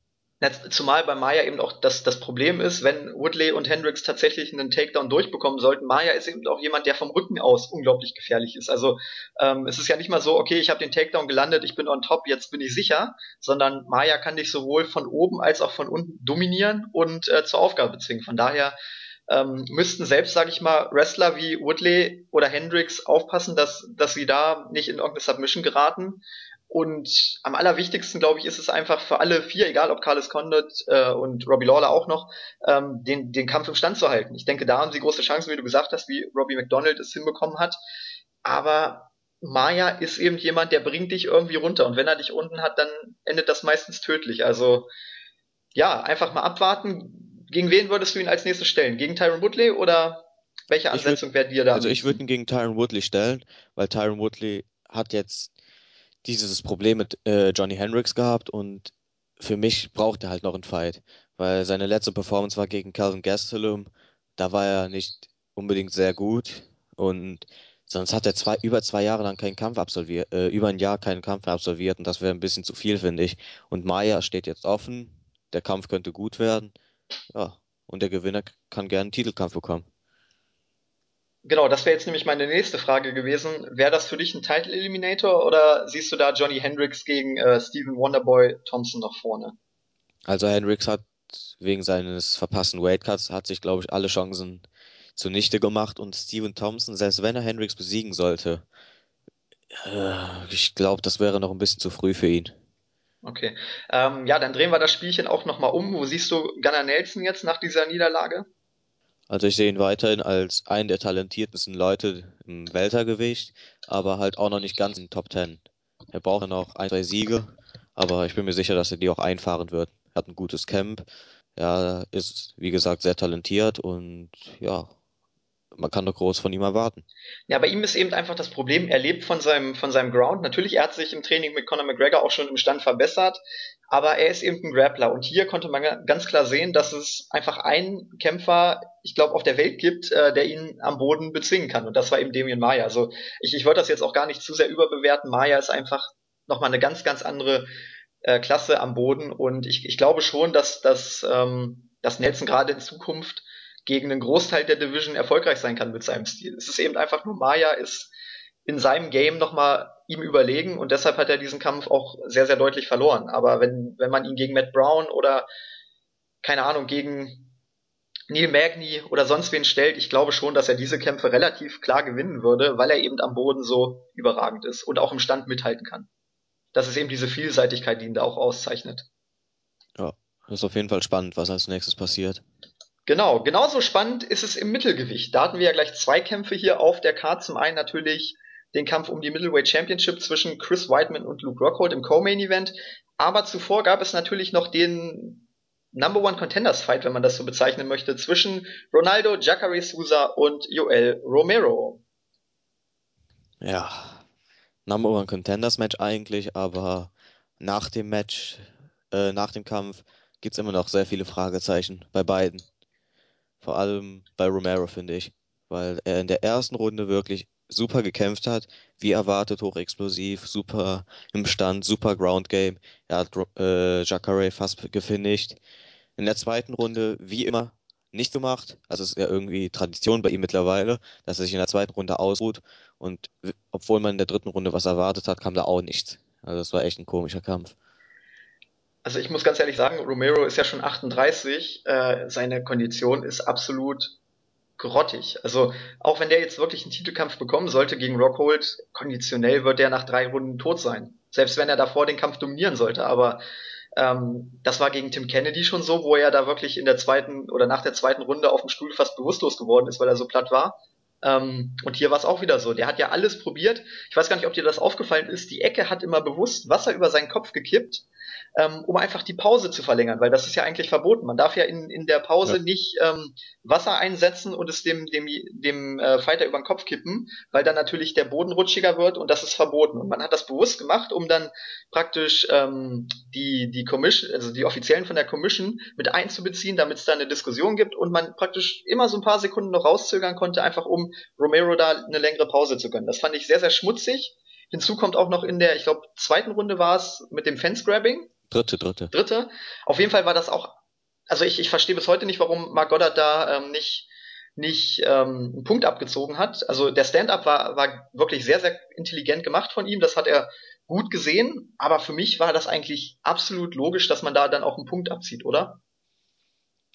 Zumal bei Maya eben auch das, das Problem ist, wenn Woodley und Hendricks tatsächlich einen Takedown durchbekommen sollten, Maya ist eben auch jemand, der vom Rücken aus unglaublich gefährlich ist. Also ähm, es ist ja nicht mal so, okay, ich habe den Takedown gelandet, ich bin on top, jetzt bin ich sicher, sondern Maya kann dich sowohl von oben als auch von unten dominieren und äh, zur Aufgabe zwingen. Von daher ähm, müssten selbst, sage ich mal, Wrestler wie Woodley oder Hendricks aufpassen, dass, dass sie da nicht in irgendeine Submission geraten. Und am allerwichtigsten, glaube ich, ist es einfach für alle vier, egal ob Carlos Condit äh, und Robbie Lawler auch noch, ähm, den, den Kampf im Stand zu halten. Ich denke, da haben sie große Chancen, wie du gesagt hast, wie Robbie McDonald es hinbekommen hat. Aber Maya ist eben jemand, der bringt dich irgendwie runter. Und wenn er dich unten hat, dann endet das meistens tödlich. Also ja, einfach mal abwarten. Gegen wen würdest du ihn als nächstes stellen? Gegen Tyron Woodley oder welche Ansetzung wäre dir da? Also ich würde ihn gegen Tyron Woodley stellen, weil Tyron Woodley hat jetzt dieses Problem mit äh, Johnny Hendricks gehabt und für mich braucht er halt noch einen Fight, weil seine letzte Performance war gegen Calvin Gastelum. Da war er nicht unbedingt sehr gut und sonst hat er zwei, über zwei Jahre lang keinen Kampf absolviert, äh, über ein Jahr keinen Kampf absolviert und das wäre ein bisschen zu viel, finde ich. Und Maya steht jetzt offen, der Kampf könnte gut werden, ja, und der Gewinner kann gerne einen Titelkampf bekommen. Genau, das wäre jetzt nämlich meine nächste Frage gewesen. Wäre das für dich ein Title Eliminator oder siehst du da Johnny Hendricks gegen äh, Stephen Wonderboy Thompson noch vorne? Also Hendricks hat wegen seines verpassten Weightcuts hat sich, glaube ich, alle Chancen zunichte gemacht und Stephen Thompson, selbst wenn er Hendricks besiegen sollte, äh, ich glaube, das wäre noch ein bisschen zu früh für ihn. Okay. Ähm, ja, dann drehen wir das Spielchen auch nochmal um. Wo siehst du Gunnar Nelson jetzt nach dieser Niederlage? Also ich sehe ihn weiterhin als einen der talentiertesten Leute im Weltergewicht, aber halt auch noch nicht ganz in den Top Ten. Er braucht ja noch ein, zwei Siege, aber ich bin mir sicher, dass er die auch einfahren wird. Er hat ein gutes Camp, er ist, wie gesagt, sehr talentiert und ja, man kann doch groß von ihm erwarten. Ja, bei ihm ist eben einfach das Problem, er lebt von seinem, von seinem Ground. Natürlich, er hat sich im Training mit Conor McGregor auch schon im Stand verbessert, aber er ist eben ein Grappler. Und hier konnte man ganz klar sehen, dass es einfach einen Kämpfer, ich glaube, auf der Welt gibt, äh, der ihn am Boden bezwingen kann. Und das war eben Damien Maya. Also ich, ich wollte das jetzt auch gar nicht zu sehr überbewerten. Maya ist einfach nochmal eine ganz, ganz andere äh, Klasse am Boden. Und ich, ich glaube schon, dass, dass, ähm, dass Nelson gerade in Zukunft gegen einen Großteil der Division erfolgreich sein kann mit seinem Stil. Es ist eben einfach nur, Maya ist in seinem Game nochmal ihm überlegen und deshalb hat er diesen Kampf auch sehr, sehr deutlich verloren. Aber wenn, wenn man ihn gegen Matt Brown oder, keine Ahnung, gegen Neil Magny oder sonst wen stellt, ich glaube schon, dass er diese Kämpfe relativ klar gewinnen würde, weil er eben am Boden so überragend ist und auch im Stand mithalten kann. Das ist eben diese Vielseitigkeit, die ihn da auch auszeichnet. Ja, das ist auf jeden Fall spannend, was als nächstes passiert. Genau, genauso spannend ist es im Mittelgewicht. Da hatten wir ja gleich zwei Kämpfe hier auf der Karte. Zum einen natürlich den Kampf um die Middleweight Championship zwischen Chris Weidman und Luke Rockhold im Co-Main Event. Aber zuvor gab es natürlich noch den Number One Contenders Fight, wenn man das so bezeichnen möchte, zwischen Ronaldo, Jacare Souza und Joel Romero. Ja, Number One Contenders Match eigentlich, aber nach dem Match, äh, nach dem Kampf gibt's immer noch sehr viele Fragezeichen bei beiden. Vor allem bei Romero, finde ich. Weil er in der ersten Runde wirklich super gekämpft hat, wie erwartet, hochexplosiv, super im Stand, super Ground Game. Er hat äh, Jacare fast gefinisht. In der zweiten Runde, wie immer, nicht gemacht. Also es ist ja irgendwie Tradition bei ihm mittlerweile, dass er sich in der zweiten Runde ausruht. Und obwohl man in der dritten Runde was erwartet hat, kam da auch nichts. Also das war echt ein komischer Kampf. Also ich muss ganz ehrlich sagen, Romero ist ja schon 38, äh, seine Kondition ist absolut grottig. Also auch wenn der jetzt wirklich einen Titelkampf bekommen sollte gegen Rockhold, konditionell wird der nach drei Runden tot sein. selbst wenn er davor den Kampf dominieren sollte. Aber ähm, das war gegen Tim Kennedy schon so, wo er da wirklich in der zweiten oder nach der zweiten Runde auf dem Stuhl fast bewusstlos geworden ist, weil er so platt war. Ähm, und hier war es auch wieder so. Der hat ja alles probiert. Ich weiß gar nicht, ob dir das aufgefallen ist. Die Ecke hat immer bewusst Wasser über seinen Kopf gekippt ähm, um einfach die Pause zu verlängern, weil das ist ja eigentlich verboten. Man darf ja in, in der Pause ja. nicht ähm, Wasser einsetzen und es dem, dem, dem äh, Fighter über den Kopf kippen, weil dann natürlich der Boden rutschiger wird und das ist verboten. Und man hat das bewusst gemacht, um dann praktisch ähm, die, die Commission, also die Offiziellen von der Commission mit einzubeziehen, damit es da eine Diskussion gibt und man praktisch immer so ein paar Sekunden noch rauszögern konnte, einfach um Romero da eine längere Pause zu gönnen. Das fand ich sehr, sehr schmutzig. Hinzu kommt auch noch in der, ich glaube, zweiten Runde war es mit dem Fence-Grabbing. Dritte, dritte. Dritte. Auf jeden Fall war das auch, also ich, ich verstehe bis heute nicht, warum Mark Goddard da ähm, nicht, nicht ähm, einen Punkt abgezogen hat. Also der Stand-up war, war wirklich sehr, sehr intelligent gemacht von ihm. Das hat er gut gesehen. Aber für mich war das eigentlich absolut logisch, dass man da dann auch einen Punkt abzieht, oder?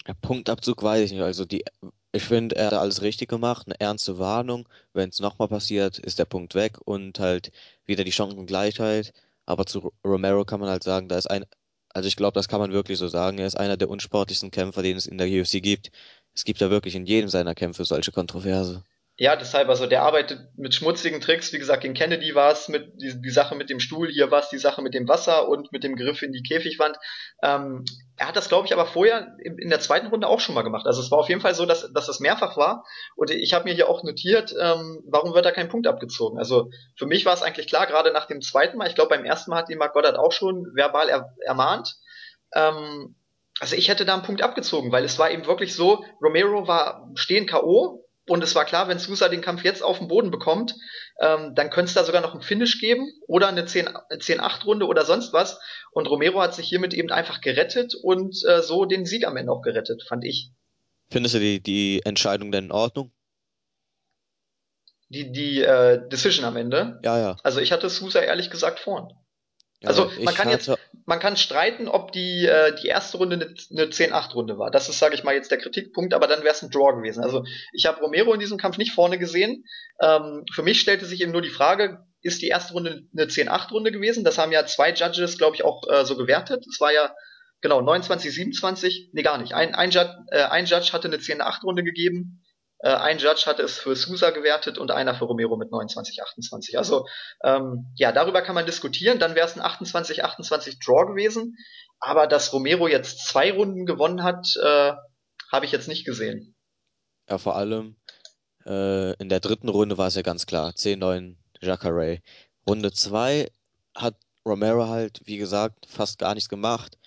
Ja, Punktabzug weiß ich nicht. Also die, ich finde, er hat alles richtig gemacht. Eine ernste Warnung. Wenn es nochmal passiert, ist der Punkt weg und halt wieder die Chancengleichheit. Aber zu Romero kann man halt sagen, da ist ein, also ich glaube, das kann man wirklich so sagen. Er ist einer der unsportlichsten Kämpfer, den es in der UFC gibt. Es gibt ja wirklich in jedem seiner Kämpfe solche Kontroverse. Ja, deshalb, also der arbeitet mit schmutzigen Tricks. Wie gesagt, gegen Kennedy war es mit die, die Sache mit dem Stuhl, hier war es die Sache mit dem Wasser und mit dem Griff in die Käfigwand. Ähm, er hat das, glaube ich, aber vorher in, in, der zweiten Runde auch schon mal gemacht. Also es war auf jeden Fall so, dass, dass das mehrfach war. Und ich habe mir hier auch notiert, ähm, warum wird da kein Punkt abgezogen? Also für mich war es eigentlich klar, gerade nach dem zweiten Mal, ich glaube beim ersten Mal hat ihn Mark Goddard auch schon verbal er, ermahnt. Ähm, also ich hätte da einen Punkt abgezogen, weil es war eben wirklich so, Romero war stehen K.O., und es war klar, wenn Sousa den Kampf jetzt auf den Boden bekommt, ähm, dann könnte es da sogar noch einen Finish geben oder eine 10-8-Runde oder sonst was. Und Romero hat sich hiermit eben einfach gerettet und äh, so den Sieg am Ende auch gerettet, fand ich. Findest du die, die Entscheidung denn in Ordnung? Die, die äh, Decision am Ende? Ja, ja. Also ich hatte Sousa ehrlich gesagt vorn. Also man kann jetzt, man kann streiten, ob die, äh, die erste Runde eine, eine 10-8-Runde war. Das ist, sage ich mal, jetzt der Kritikpunkt, aber dann wäre es ein Draw gewesen. Also ich habe Romero in diesem Kampf nicht vorne gesehen. Ähm, für mich stellte sich eben nur die Frage, ist die erste Runde eine 10-8-Runde gewesen? Das haben ja zwei Judges, glaube ich, auch äh, so gewertet. Es war ja genau 29, 27, nee gar nicht. Ein, ein, Judge, äh, ein Judge hatte eine 10-8-Runde gegeben ein Judge hatte es für Sousa gewertet und einer für Romero mit 29, 28. Also ähm, ja, darüber kann man diskutieren. Dann wäre es ein 28, 28 Draw gewesen. Aber dass Romero jetzt zwei Runden gewonnen hat, äh, habe ich jetzt nicht gesehen. Ja, vor allem äh, in der dritten Runde war es ja ganz klar. 10-9 Jacare. Runde 2 hat Romero halt, wie gesagt, fast gar nichts gemacht.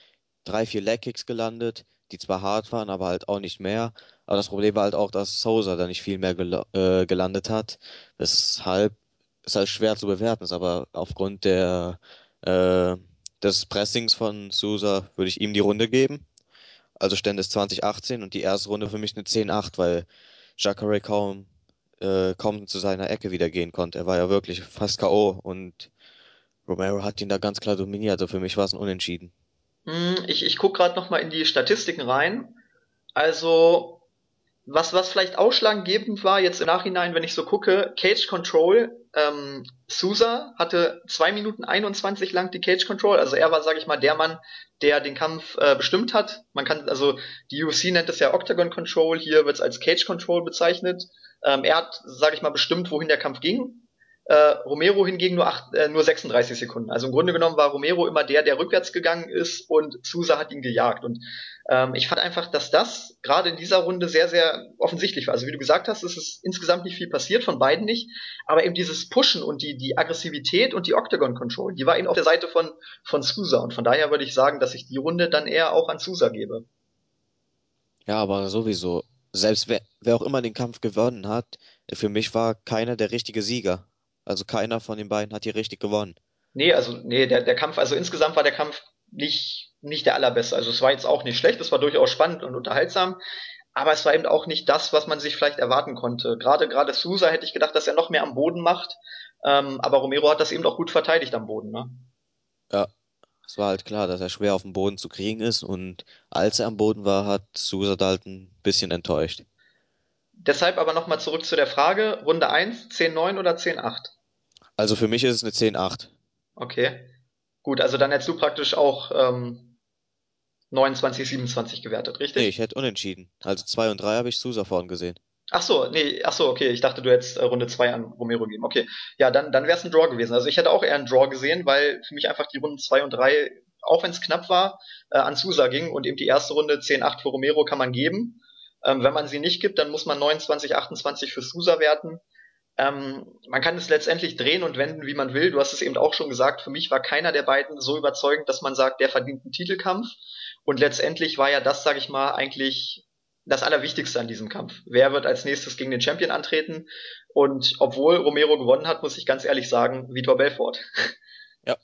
Drei, vier Leg gelandet, die zwar hart waren, aber halt auch nicht mehr. Aber das Problem war halt auch, dass Sousa da nicht viel mehr gel äh, gelandet hat. Weshalb ist halt schwer zu bewerten ist, aber aufgrund der, äh, des Pressings von Sousa würde ich ihm die Runde geben. Also Stände ist 2018 und die erste Runde für mich eine 10-8, weil Jacare kaum, äh, kaum zu seiner Ecke wieder gehen konnte. Er war ja wirklich fast K.O. und Romero hat ihn da ganz klar dominiert. Also für mich war es ein Unentschieden. Hm, ich, ich gucke gerade nochmal in die Statistiken rein. Also was, was vielleicht ausschlaggebend war, jetzt im Nachhinein, wenn ich so gucke, Cage Control, ähm, Sousa hatte zwei Minuten 21 lang die Cage Control, also er war, sage ich mal, der Mann, der den Kampf äh, bestimmt hat. Man kann, also die UFC nennt es ja Octagon Control, hier wird es als Cage Control bezeichnet. Ähm, er hat, sage ich mal, bestimmt, wohin der Kampf ging. Äh, Romero hingegen nur, acht, äh, nur 36 Sekunden. Also im Grunde genommen war Romero immer der, der rückwärts gegangen ist und Sousa hat ihn gejagt. Und ähm, ich fand einfach, dass das gerade in dieser Runde sehr, sehr offensichtlich war. Also wie du gesagt hast, es ist insgesamt nicht viel passiert, von beiden nicht. Aber eben dieses Pushen und die, die Aggressivität und die Octagon Control, die war eben auf der Seite von, von Sousa. Und von daher würde ich sagen, dass ich die Runde dann eher auch an Sousa gebe. Ja, aber sowieso. Selbst wer, wer auch immer den Kampf gewonnen hat, für mich war keiner der richtige Sieger. Also keiner von den beiden hat hier richtig gewonnen. Nee, also nee, der, der Kampf, also insgesamt war der Kampf nicht, nicht der allerbeste. Also es war jetzt auch nicht schlecht, es war durchaus spannend und unterhaltsam, aber es war eben auch nicht das, was man sich vielleicht erwarten konnte. Gerade gerade Sousa hätte ich gedacht, dass er noch mehr am Boden macht, ähm, aber Romero hat das eben auch gut verteidigt am Boden. Ne? Ja, es war halt klar, dass er schwer auf dem Boden zu kriegen ist und als er am Boden war, hat Sousa da halt ein bisschen enttäuscht. Deshalb aber nochmal zurück zu der Frage, Runde 1, 10-9 oder 10-8? Also für mich ist es eine 10-8. Okay. Gut, also dann hättest du praktisch auch ähm, 29, 27 gewertet, richtig? Nee, ich hätte unentschieden. Also 2 und 3 habe ich Sousa vorn gesehen. Ach so, nee, ach so, okay. Ich dachte, du hättest äh, Runde 2 an Romero gegeben. Okay. Ja, dann, dann wäre es ein Draw gewesen. Also ich hätte auch eher einen Draw gesehen, weil für mich einfach die Runden 2 und 3, auch wenn es knapp war, äh, an Sousa ging und eben die erste Runde 10-8 für Romero kann man geben. Ähm, wenn man sie nicht gibt, dann muss man 29, 28 für Sousa werten. Ähm, man kann es letztendlich drehen und wenden, wie man will. Du hast es eben auch schon gesagt, für mich war keiner der beiden so überzeugend, dass man sagt, der verdient einen Titelkampf. Und letztendlich war ja das, sage ich mal, eigentlich das Allerwichtigste an diesem Kampf. Wer wird als nächstes gegen den Champion antreten? Und obwohl Romero gewonnen hat, muss ich ganz ehrlich sagen, Vitor Belfort. Ja.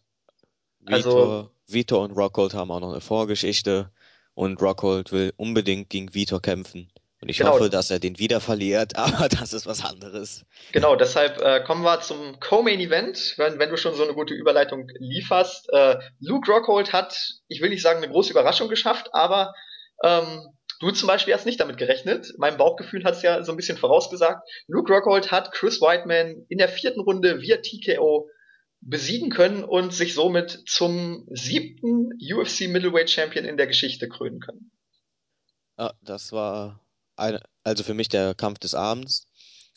Also Vitor, also, Vitor und Rockhold haben auch noch eine Vorgeschichte und Rockhold will unbedingt gegen Vitor kämpfen. Und ich genau. hoffe, dass er den wieder verliert, [LAUGHS] aber das ist was anderes. Genau, deshalb äh, kommen wir zum Co-Main Event, wenn, wenn du schon so eine gute Überleitung lieferst. Äh, Luke Rockhold hat, ich will nicht sagen, eine große Überraschung geschafft, aber ähm, du zum Beispiel hast nicht damit gerechnet. Mein Bauchgefühl hat es ja so ein bisschen vorausgesagt. Luke Rockhold hat Chris Whiteman in der vierten Runde via TKO besiegen können und sich somit zum siebten UFC Middleweight Champion in der Geschichte krönen können. Ah, das war also für mich der Kampf des Abends.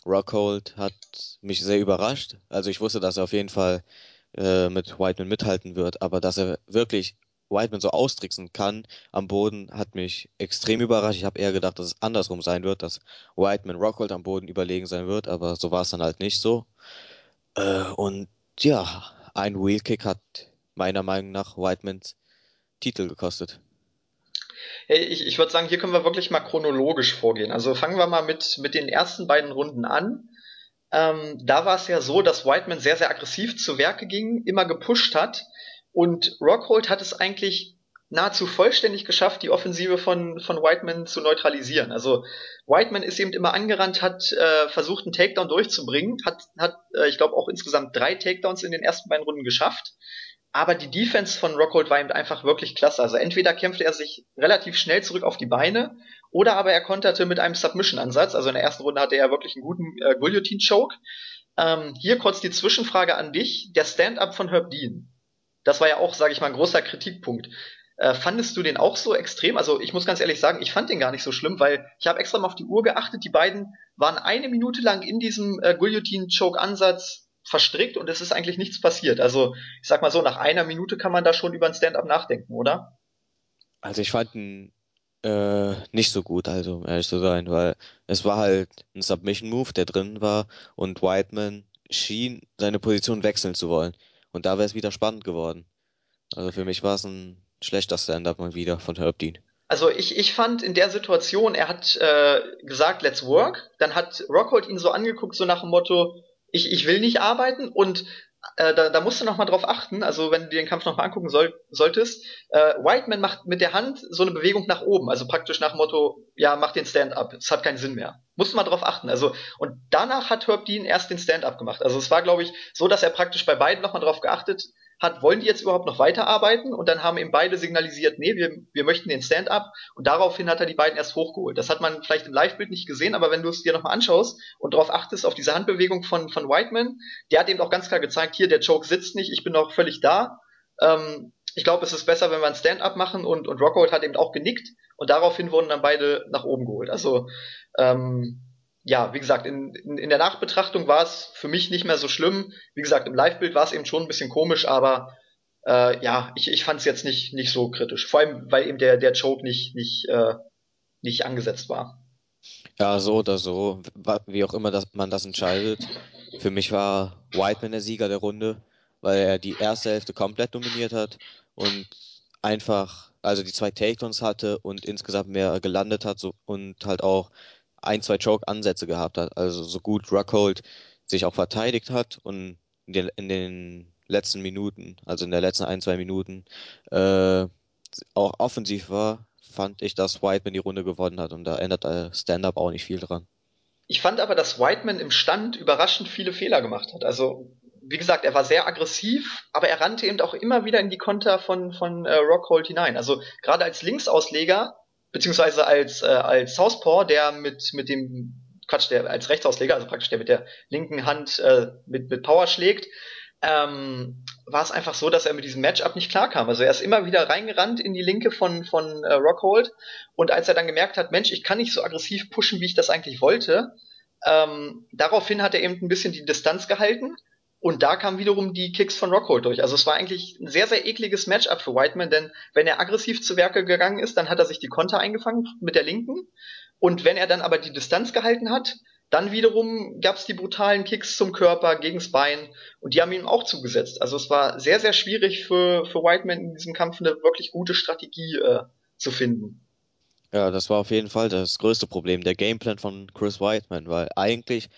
Rockhold hat mich sehr überrascht. Also ich wusste, dass er auf jeden Fall äh, mit Whiteman mithalten wird, aber dass er wirklich Whiteman so austricksen kann am Boden, hat mich extrem überrascht. Ich habe eher gedacht, dass es andersrum sein wird, dass Whiteman Rockhold am Boden überlegen sein wird, aber so war es dann halt nicht so. Äh, und ja, ein Wheelkick hat meiner Meinung nach Whitemans Titel gekostet. Hey, ich, ich würde sagen, hier können wir wirklich mal chronologisch vorgehen. Also fangen wir mal mit, mit den ersten beiden Runden an. Ähm, da war es ja so, dass Whiteman sehr, sehr aggressiv zu Werke ging, immer gepusht hat. Und Rockhold hat es eigentlich nahezu vollständig geschafft, die Offensive von, von Whiteman zu neutralisieren. Also Whiteman ist eben immer angerannt, hat äh, versucht, einen Takedown durchzubringen, hat, hat äh, ich glaube, auch insgesamt drei Takedowns in den ersten beiden Runden geschafft. Aber die Defense von Rockhold war ihm einfach wirklich klasse. Also entweder kämpfte er sich relativ schnell zurück auf die Beine oder aber er konterte mit einem Submission-Ansatz. Also in der ersten Runde hatte er wirklich einen guten äh, Guillotine-Choke. Ähm, hier kurz die Zwischenfrage an dich. Der Stand-up von Herb Dean. Das war ja auch, sage ich mal, ein großer Kritikpunkt. Äh, fandest du den auch so extrem? Also ich muss ganz ehrlich sagen, ich fand den gar nicht so schlimm, weil ich habe extra mal auf die Uhr geachtet. Die beiden waren eine Minute lang in diesem äh, Guillotine-Choke-Ansatz verstrickt und es ist eigentlich nichts passiert. Also ich sag mal so, nach einer Minute kann man da schon über ein Stand-up nachdenken, oder? Also ich fand ihn äh, nicht so gut, also um ehrlich zu sein, weil es war halt ein Submission-Move, der drin war und Whiteman schien seine Position wechseln zu wollen. Und da wäre es wieder spannend geworden. Also für mich war es ein schlechter Stand-up mal wieder von Herb Dean. Also ich, ich fand in der Situation, er hat äh, gesagt, let's work. Dann hat Rockhold ihn so angeguckt, so nach dem Motto, ich, ich will nicht arbeiten und äh, da, da musst du noch mal drauf achten, also wenn du dir den Kampf noch mal angucken soll, solltest, äh, Whiteman macht mit der Hand so eine Bewegung nach oben, also praktisch nach dem Motto, ja, mach den Stand-up, es hat keinen Sinn mehr. Musst du mal drauf achten, also und danach hat Herb Dean erst den Stand-up gemacht. Also es war, glaube ich, so, dass er praktisch bei beiden noch mal drauf geachtet hat, wollen die jetzt überhaupt noch weiterarbeiten? Und dann haben ihm beide signalisiert, nee, wir, wir möchten den Stand-up. Und daraufhin hat er die beiden erst hochgeholt. Das hat man vielleicht im Live-Bild nicht gesehen, aber wenn du es dir nochmal anschaust und darauf achtest, auf diese Handbewegung von, von Whiteman, der hat eben auch ganz klar gezeigt, hier, der Choke sitzt nicht, ich bin noch völlig da. Ähm, ich glaube, es ist besser, wenn wir ein Stand-up machen und, und Rockhold hat eben auch genickt und daraufhin wurden dann beide nach oben geholt. Also ähm, ja, wie gesagt, in, in, in der Nachbetrachtung war es für mich nicht mehr so schlimm. Wie gesagt, im Live-Bild war es eben schon ein bisschen komisch, aber äh, ja, ich, ich fand es jetzt nicht, nicht so kritisch. Vor allem, weil eben der, der Choke nicht, nicht, äh, nicht angesetzt war. Ja, so oder so, wie auch immer das, man das entscheidet. Für mich war Whiteman der Sieger der Runde, weil er die erste Hälfte komplett dominiert hat und einfach, also die zwei Takedowns hatte und insgesamt mehr gelandet hat so, und halt auch ein, zwei Choke-Ansätze gehabt hat. Also so gut Rockhold sich auch verteidigt hat und in den, in den letzten Minuten, also in der letzten ein, zwei Minuten, äh, auch offensiv war, fand ich, dass Whiteman die Runde gewonnen hat und da ändert der Stand-up auch nicht viel dran. Ich fand aber, dass Whiteman im Stand überraschend viele Fehler gemacht hat. Also, wie gesagt, er war sehr aggressiv, aber er rannte eben auch immer wieder in die Konter von, von äh, Rockhold hinein. Also, gerade als Linksausleger beziehungsweise als, äh, als Southpaw, der mit, mit dem, Quatsch, der als Rechtsausleger, also praktisch der mit der linken Hand äh, mit, mit Power schlägt, ähm, war es einfach so, dass er mit diesem Matchup nicht klarkam. Also er ist immer wieder reingerannt in die Linke von, von äh, Rockhold und als er dann gemerkt hat, Mensch, ich kann nicht so aggressiv pushen, wie ich das eigentlich wollte, ähm, daraufhin hat er eben ein bisschen die Distanz gehalten und da kamen wiederum die Kicks von Rockhold durch. Also es war eigentlich ein sehr, sehr ekliges Matchup für Whiteman, denn wenn er aggressiv zu Werke gegangen ist, dann hat er sich die Konter eingefangen mit der linken und wenn er dann aber die Distanz gehalten hat, dann wiederum gab es die brutalen Kicks zum Körper, gegens Bein und die haben ihm auch zugesetzt. Also es war sehr, sehr schwierig für, für Whiteman in diesem Kampf eine wirklich gute Strategie äh, zu finden. Ja, das war auf jeden Fall das größte Problem, der Gameplan von Chris Whiteman, weil eigentlich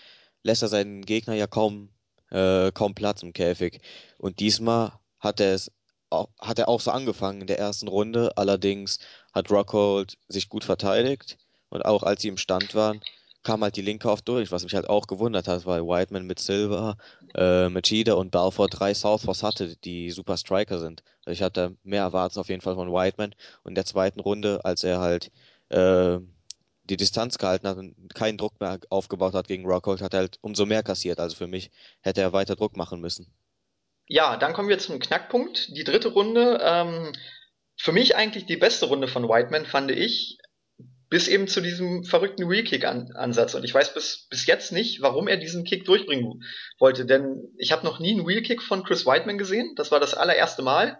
lässt er seinen Gegner ja kaum, äh, kaum Platz im Käfig. Und diesmal hat er es hat er auch so angefangen in der ersten Runde. Allerdings hat Rockhold sich gut verteidigt und auch als sie im Stand waren, kam halt die Linke oft durch, was mich halt auch gewundert hat, weil Whiteman mit Silver, äh, Machida und Balfour drei Southpaws hatte, die super Striker sind. Also ich hatte mehr erwartet auf jeden Fall von Whiteman. Und in der zweiten Runde, als er halt äh, die Distanz gehalten hat und keinen Druck mehr aufgebaut hat gegen Rockhold, hat er halt umso mehr kassiert. Also für mich hätte er weiter Druck machen müssen. Ja, dann kommen wir zum Knackpunkt. Die dritte Runde. Ähm, für mich eigentlich die beste Runde von Whiteman, fand ich. Bis eben zu diesem verrückten Wheelkick-Ansatz. Und ich weiß bis, bis jetzt nicht, warum er diesen Kick durchbringen wollte. Denn ich habe noch nie einen Wheelkick von Chris Whiteman gesehen. Das war das allererste Mal.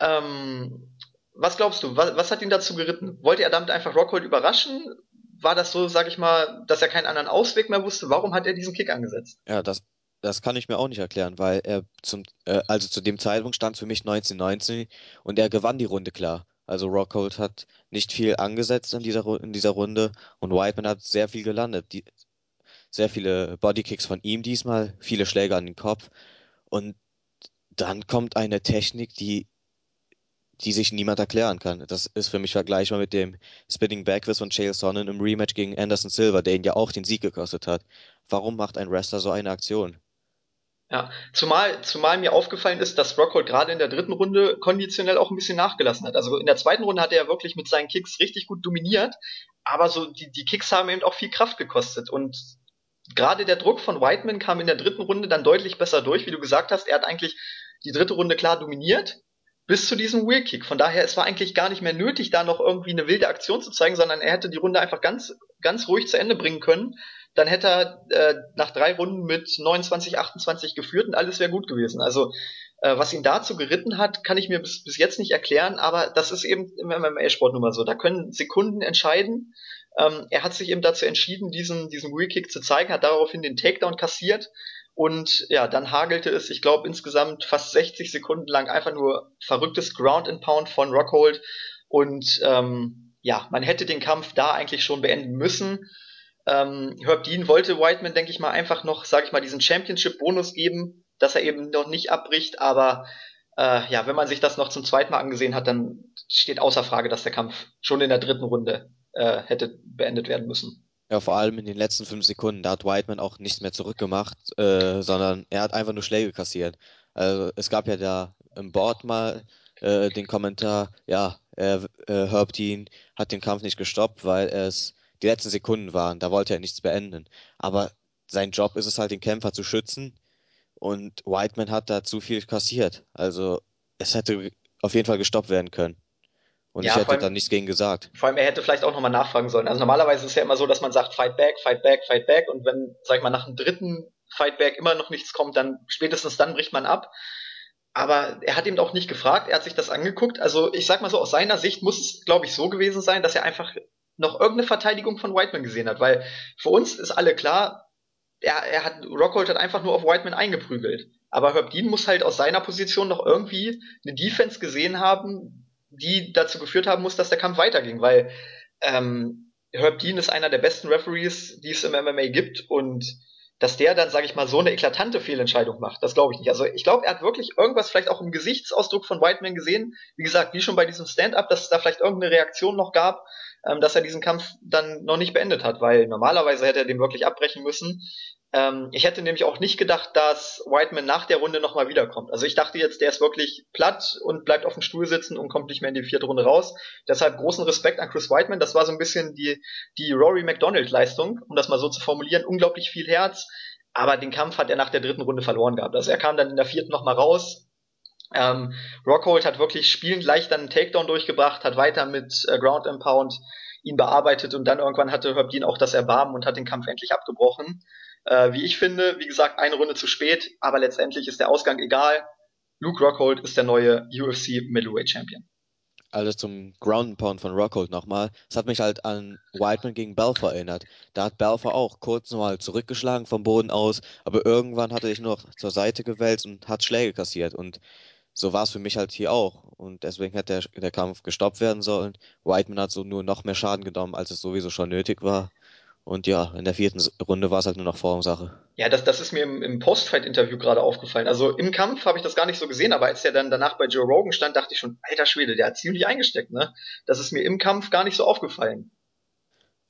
Ähm, was glaubst du, was, was hat ihn dazu geritten? Wollte er damit einfach Rockhold überraschen? War das so, sag ich mal, dass er keinen anderen Ausweg mehr wusste? Warum hat er diesen Kick angesetzt? Ja, das, das kann ich mir auch nicht erklären, weil er zum, äh, also zu dem Zeitpunkt stand für mich 1919 und er gewann die Runde klar. Also Rockhold hat nicht viel angesetzt in dieser, in dieser Runde und Whiteman hat sehr viel gelandet. Die, sehr viele Bodykicks von ihm diesmal, viele Schläge an den Kopf. Und dann kommt eine Technik, die, die sich niemand erklären kann. Das ist für mich vergleichbar mit dem Spinning Backwards von Chael Sonnen im Rematch gegen Anderson Silva, der ihn ja auch den Sieg gekostet hat. Warum macht ein Wrestler so eine Aktion? Ja, zumal, zumal mir aufgefallen ist, dass Rockhold gerade in der dritten Runde konditionell auch ein bisschen nachgelassen hat. Also in der zweiten Runde hat er ja wirklich mit seinen Kicks richtig gut dominiert, aber so die, die Kicks haben eben auch viel Kraft gekostet und gerade der Druck von Whiteman kam in der dritten Runde dann deutlich besser durch, wie du gesagt hast. Er hat eigentlich die dritte Runde klar dominiert bis zu diesem Wheel Kick. Von daher, es war eigentlich gar nicht mehr nötig, da noch irgendwie eine wilde Aktion zu zeigen, sondern er hätte die Runde einfach ganz, ganz ruhig zu Ende bringen können dann hätte er äh, nach drei Runden mit 29, 28 geführt und alles wäre gut gewesen. Also äh, was ihn dazu geritten hat, kann ich mir bis, bis jetzt nicht erklären, aber das ist eben im MMA-Sport nun mal so. Da können Sekunden entscheiden. Ähm, er hat sich eben dazu entschieden, diesen, diesen Wheel-Kick zu zeigen, hat daraufhin den Takedown kassiert und ja, dann hagelte es, ich glaube, insgesamt fast 60 Sekunden lang einfach nur verrücktes Ground and Pound von Rockhold und ähm, ja, man hätte den Kampf da eigentlich schon beenden müssen. Ähm, Herb Dean wollte Whiteman, denke ich mal, einfach noch, sage ich mal, diesen Championship-Bonus geben, dass er eben noch nicht abbricht. Aber äh, ja, wenn man sich das noch zum zweiten Mal angesehen hat, dann steht außer Frage, dass der Kampf schon in der dritten Runde äh, hätte beendet werden müssen. Ja, vor allem in den letzten fünf Sekunden, da hat Whiteman auch nichts mehr zurückgemacht, äh, sondern er hat einfach nur Schläge kassiert. Also es gab ja da im Board mal äh, den Kommentar, ja, äh, Herb Dean hat den Kampf nicht gestoppt, weil es die letzten Sekunden waren. Da wollte er nichts beenden. Aber sein Job ist es halt, den Kämpfer zu schützen. Und Whiteman hat da zu viel kassiert. Also es hätte auf jeden Fall gestoppt werden können. Und ja, ich hätte allem, da nichts gegen gesagt. Vor allem, er hätte vielleicht auch nochmal nachfragen sollen. Also normalerweise ist es ja immer so, dass man sagt, fight back, fight back, fight back. Und wenn, sag ich mal, nach dem dritten Fight back immer noch nichts kommt, dann spätestens dann bricht man ab. Aber er hat eben auch nicht gefragt, er hat sich das angeguckt. Also ich sag mal so, aus seiner Sicht muss es, glaube ich, so gewesen sein, dass er einfach noch irgendeine Verteidigung von Whiteman gesehen hat, weil für uns ist alle klar, er, er hat, Rockhold hat einfach nur auf Whiteman eingeprügelt. Aber Herb Dean muss halt aus seiner Position noch irgendwie eine Defense gesehen haben, die dazu geführt haben muss, dass der Kampf weiterging, weil ähm, Herb Dean ist einer der besten Referees, die es im MMA gibt und dass der dann, sage ich mal, so eine eklatante Fehlentscheidung macht, das glaube ich nicht. Also ich glaube, er hat wirklich irgendwas vielleicht auch im Gesichtsausdruck von Whiteman gesehen. Wie gesagt, wie schon bei diesem Stand-up, dass es da vielleicht irgendeine Reaktion noch gab, ähm, dass er diesen Kampf dann noch nicht beendet hat, weil normalerweise hätte er den wirklich abbrechen müssen. Ähm, ich hätte nämlich auch nicht gedacht, dass Whiteman nach der Runde nochmal wiederkommt. Also ich dachte jetzt, der ist wirklich platt und bleibt auf dem Stuhl sitzen und kommt nicht mehr in die vierte Runde raus. Deshalb großen Respekt an Chris Whiteman. Das war so ein bisschen die, die Rory McDonald-Leistung, um das mal so zu formulieren. Unglaublich viel Herz. Aber den Kampf hat er nach der dritten Runde verloren gehabt. Also er kam dann in der vierten nochmal raus, Ähm, Rockhold hat wirklich spielend leicht dann einen Takedown durchgebracht, hat weiter mit äh, Ground and Pound ihn bearbeitet und dann irgendwann hatte Herb Dean auch das Erbarmen und hat den Kampf endlich abgebrochen. Äh, wie ich finde, wie gesagt, eine Runde zu spät, aber letztendlich ist der Ausgang egal. Luke Rockhold ist der neue UFC Middleweight Champion. Also zum Ground Pound von Rockhold nochmal. Es hat mich halt an Whiteman gegen Belfer erinnert. Da hat Belfer auch kurz nochmal zurückgeschlagen vom Boden aus, aber irgendwann hat er sich noch zur Seite gewälzt und hat Schläge kassiert. Und so war es für mich halt hier auch. Und deswegen hätte der, der Kampf gestoppt werden sollen. Whiteman hat so nur noch mehr Schaden genommen, als es sowieso schon nötig war. Und ja, in der vierten Runde war es halt nur noch Formsache. Ja, das, das ist mir im, im Post-Fight-Interview gerade aufgefallen. Also im Kampf habe ich das gar nicht so gesehen, aber als er dann danach bei Joe Rogan stand, dachte ich schon, alter Schwede, der hat ziemlich eingesteckt, ne? Das ist mir im Kampf gar nicht so aufgefallen.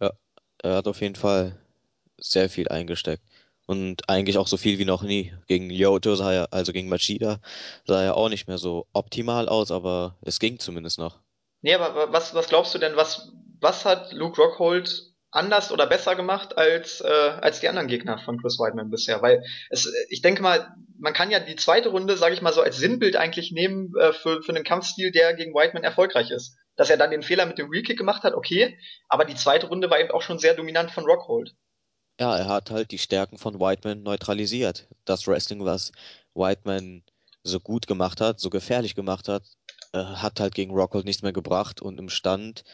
Ja, er hat auf jeden Fall sehr viel eingesteckt. Und eigentlich auch so viel wie noch nie. Gegen Lyoto sah er, also gegen Machida, sah er auch nicht mehr so optimal aus, aber es ging zumindest noch. Nee, aber was, was glaubst du denn, was, was hat Luke Rockhold anders oder besser gemacht als, äh, als die anderen Gegner von Chris Weidman bisher. Weil es, ich denke mal, man kann ja die zweite Runde, sage ich mal so, als Sinnbild eigentlich nehmen äh, für, für einen Kampfstil, der gegen Weidman erfolgreich ist. Dass er dann den Fehler mit dem Rekick gemacht hat, okay, aber die zweite Runde war eben auch schon sehr dominant von Rockhold. Ja, er hat halt die Stärken von Whiteman neutralisiert. Das Wrestling, was Whiteman so gut gemacht hat, so gefährlich gemacht hat, äh, hat halt gegen Rockhold nichts mehr gebracht und im Stand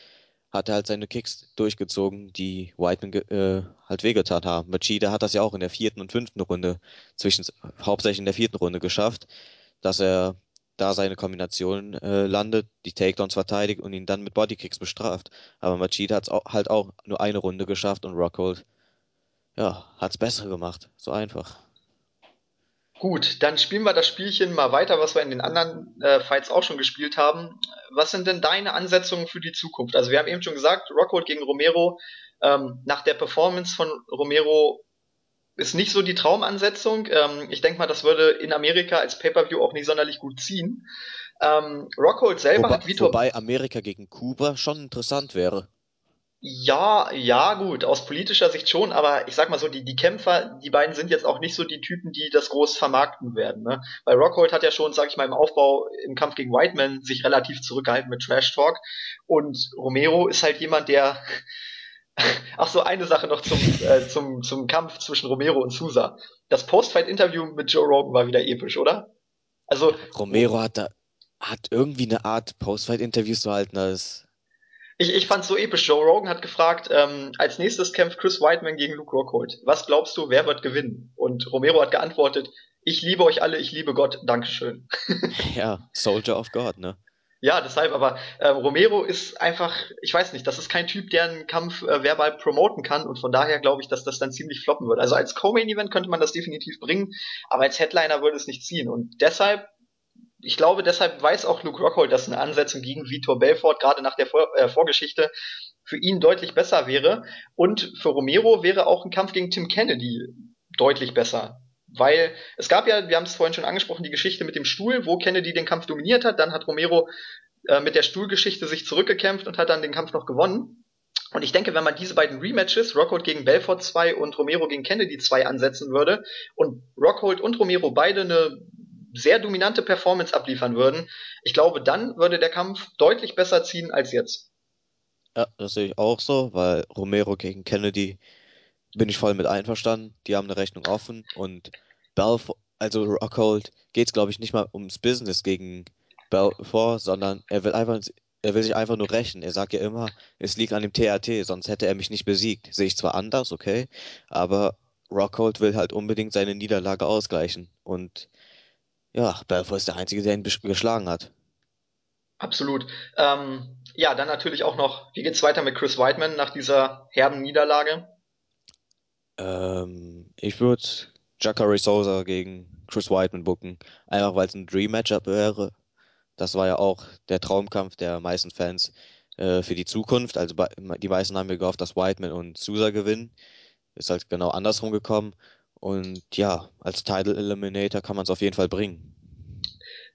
hat er halt seine Kicks durchgezogen, die Whiteman äh, halt wehgetan haben. Machida hat das ja auch in der vierten und fünften Runde, zwischen, hauptsächlich in der vierten Runde geschafft, dass er da seine Kombination äh, landet, die Takedowns verteidigt und ihn dann mit Bodykicks bestraft. Aber Machida hat es halt auch nur eine Runde geschafft und Rockhold, ja, hat es besser gemacht. So einfach. Gut, dann spielen wir das Spielchen mal weiter, was wir in den anderen äh, Fights auch schon gespielt haben. Was sind denn deine Ansetzungen für die Zukunft? Also wir haben eben schon gesagt, Rockhold gegen Romero. Ähm, nach der Performance von Romero ist nicht so die Traumansetzung. Ähm, ich denke mal, das würde in Amerika als Pay-per-View auch nicht sonderlich gut ziehen. Ähm, Rockhold selber wobei, hat Vitor. Wobei Amerika gegen Kuba schon interessant wäre. Ja, ja, gut, aus politischer Sicht schon, aber ich sag mal so, die, die Kämpfer, die beiden sind jetzt auch nicht so die Typen, die das groß vermarkten werden. Ne? Weil Rockhold hat ja schon, sag ich mal, im Aufbau im Kampf gegen Whiteman sich relativ zurückgehalten mit Trash Talk und Romero ist halt jemand, der [LAUGHS] Ach so, eine Sache noch zum, äh, zum, zum Kampf zwischen Romero und Sousa. Das Post-Fight-Interview mit Joe Rogan war wieder episch, oder? Also. Romero hat da, hat irgendwie eine Art Post-Fight-Interviews zu halten, das ich, ich fand's so episch. Joe Rogan hat gefragt, ähm, als nächstes kämpft Chris Whiteman gegen Luke Rockhold. Was glaubst du, wer wird gewinnen? Und Romero hat geantwortet, ich liebe euch alle, ich liebe Gott, Dankeschön. [LAUGHS] ja, Soldier of God, ne? Ja, deshalb, aber äh, Romero ist einfach, ich weiß nicht, das ist kein Typ, der einen Kampf äh, verbal promoten kann und von daher glaube ich, dass das dann ziemlich floppen wird. Also als Co-Main-Event könnte man das definitiv bringen, aber als Headliner würde es nicht ziehen und deshalb ich glaube, deshalb weiß auch Luke Rockhold, dass eine Ansetzung gegen Vitor Belfort gerade nach der Vor äh, Vorgeschichte für ihn deutlich besser wäre. Und für Romero wäre auch ein Kampf gegen Tim Kennedy deutlich besser. Weil es gab ja, wir haben es vorhin schon angesprochen, die Geschichte mit dem Stuhl, wo Kennedy den Kampf dominiert hat. Dann hat Romero äh, mit der Stuhlgeschichte sich zurückgekämpft und hat dann den Kampf noch gewonnen. Und ich denke, wenn man diese beiden Rematches, Rockhold gegen Belfort 2 und Romero gegen Kennedy 2 ansetzen würde und Rockhold und Romero beide eine sehr dominante Performance abliefern würden, ich glaube, dann würde der Kampf deutlich besser ziehen als jetzt. Ja, das sehe ich auch so, weil Romero gegen Kennedy bin ich voll mit einverstanden. Die haben eine Rechnung offen und Belfort, also Rockhold, geht es glaube ich nicht mal ums Business gegen Belfort, sondern er will einfach, er will sich einfach nur rächen. Er sagt ja immer, es liegt an dem TAT, sonst hätte er mich nicht besiegt. Sehe ich zwar anders, okay, aber Rockhold will halt unbedingt seine Niederlage ausgleichen und ja, Belfort ist der Einzige, der ihn geschlagen hat. Absolut. Ähm, ja, dann natürlich auch noch, wie geht's weiter mit Chris Whiteman nach dieser herben Niederlage? Ähm, ich würde Jacare Souza gegen Chris Whiteman booken, einfach weil es ein Dream Matchup wäre. Das war ja auch der Traumkampf der meisten Fans äh, für die Zukunft. Also die meisten haben mir gehofft, dass Whiteman und Souza gewinnen. Ist halt genau andersrum gekommen. Und ja, als Title Eliminator kann man es auf jeden Fall bringen.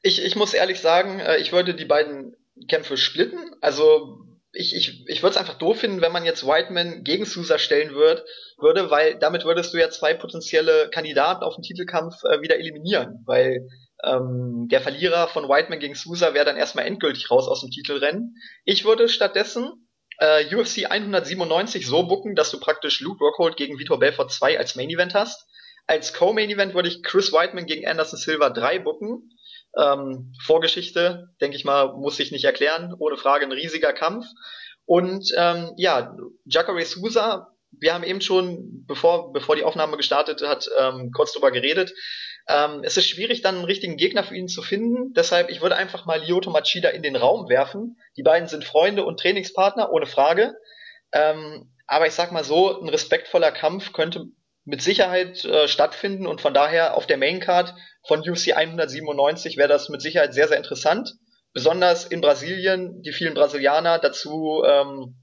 Ich, ich muss ehrlich sagen, äh, ich würde die beiden Kämpfe splitten. Also ich, ich, ich würde es einfach doof finden, wenn man jetzt Whiteman gegen Sousa stellen würd, würde, weil damit würdest du ja zwei potenzielle Kandidaten auf den Titelkampf äh, wieder eliminieren. Weil ähm, der Verlierer von Whiteman gegen Sousa wäre dann erstmal endgültig raus aus dem Titelrennen. Ich würde stattdessen äh, UFC 197 so bucken, dass du praktisch Luke Rockhold gegen Vitor Belfort 2 als Main Event hast. Als Co-Main Event würde ich Chris Whiteman gegen Anderson Silva 3 bucken. Ähm, Vorgeschichte, denke ich mal, muss ich nicht erklären. Ohne Frage ein riesiger Kampf. Und ähm, ja, Jacare Sousa, wir haben eben schon, bevor, bevor die Aufnahme gestartet hat, ähm, kurz drüber geredet. Ähm, es ist schwierig, dann einen richtigen Gegner für ihn zu finden. Deshalb, ich würde einfach mal Lyoto Machida in den Raum werfen. Die beiden sind Freunde und Trainingspartner, ohne Frage. Ähm, aber ich sag mal so, ein respektvoller Kampf könnte mit Sicherheit äh, stattfinden und von daher auf der Maincard von UFC 197 wäre das mit Sicherheit sehr, sehr interessant. Besonders in Brasilien, die vielen Brasilianer dazu ähm,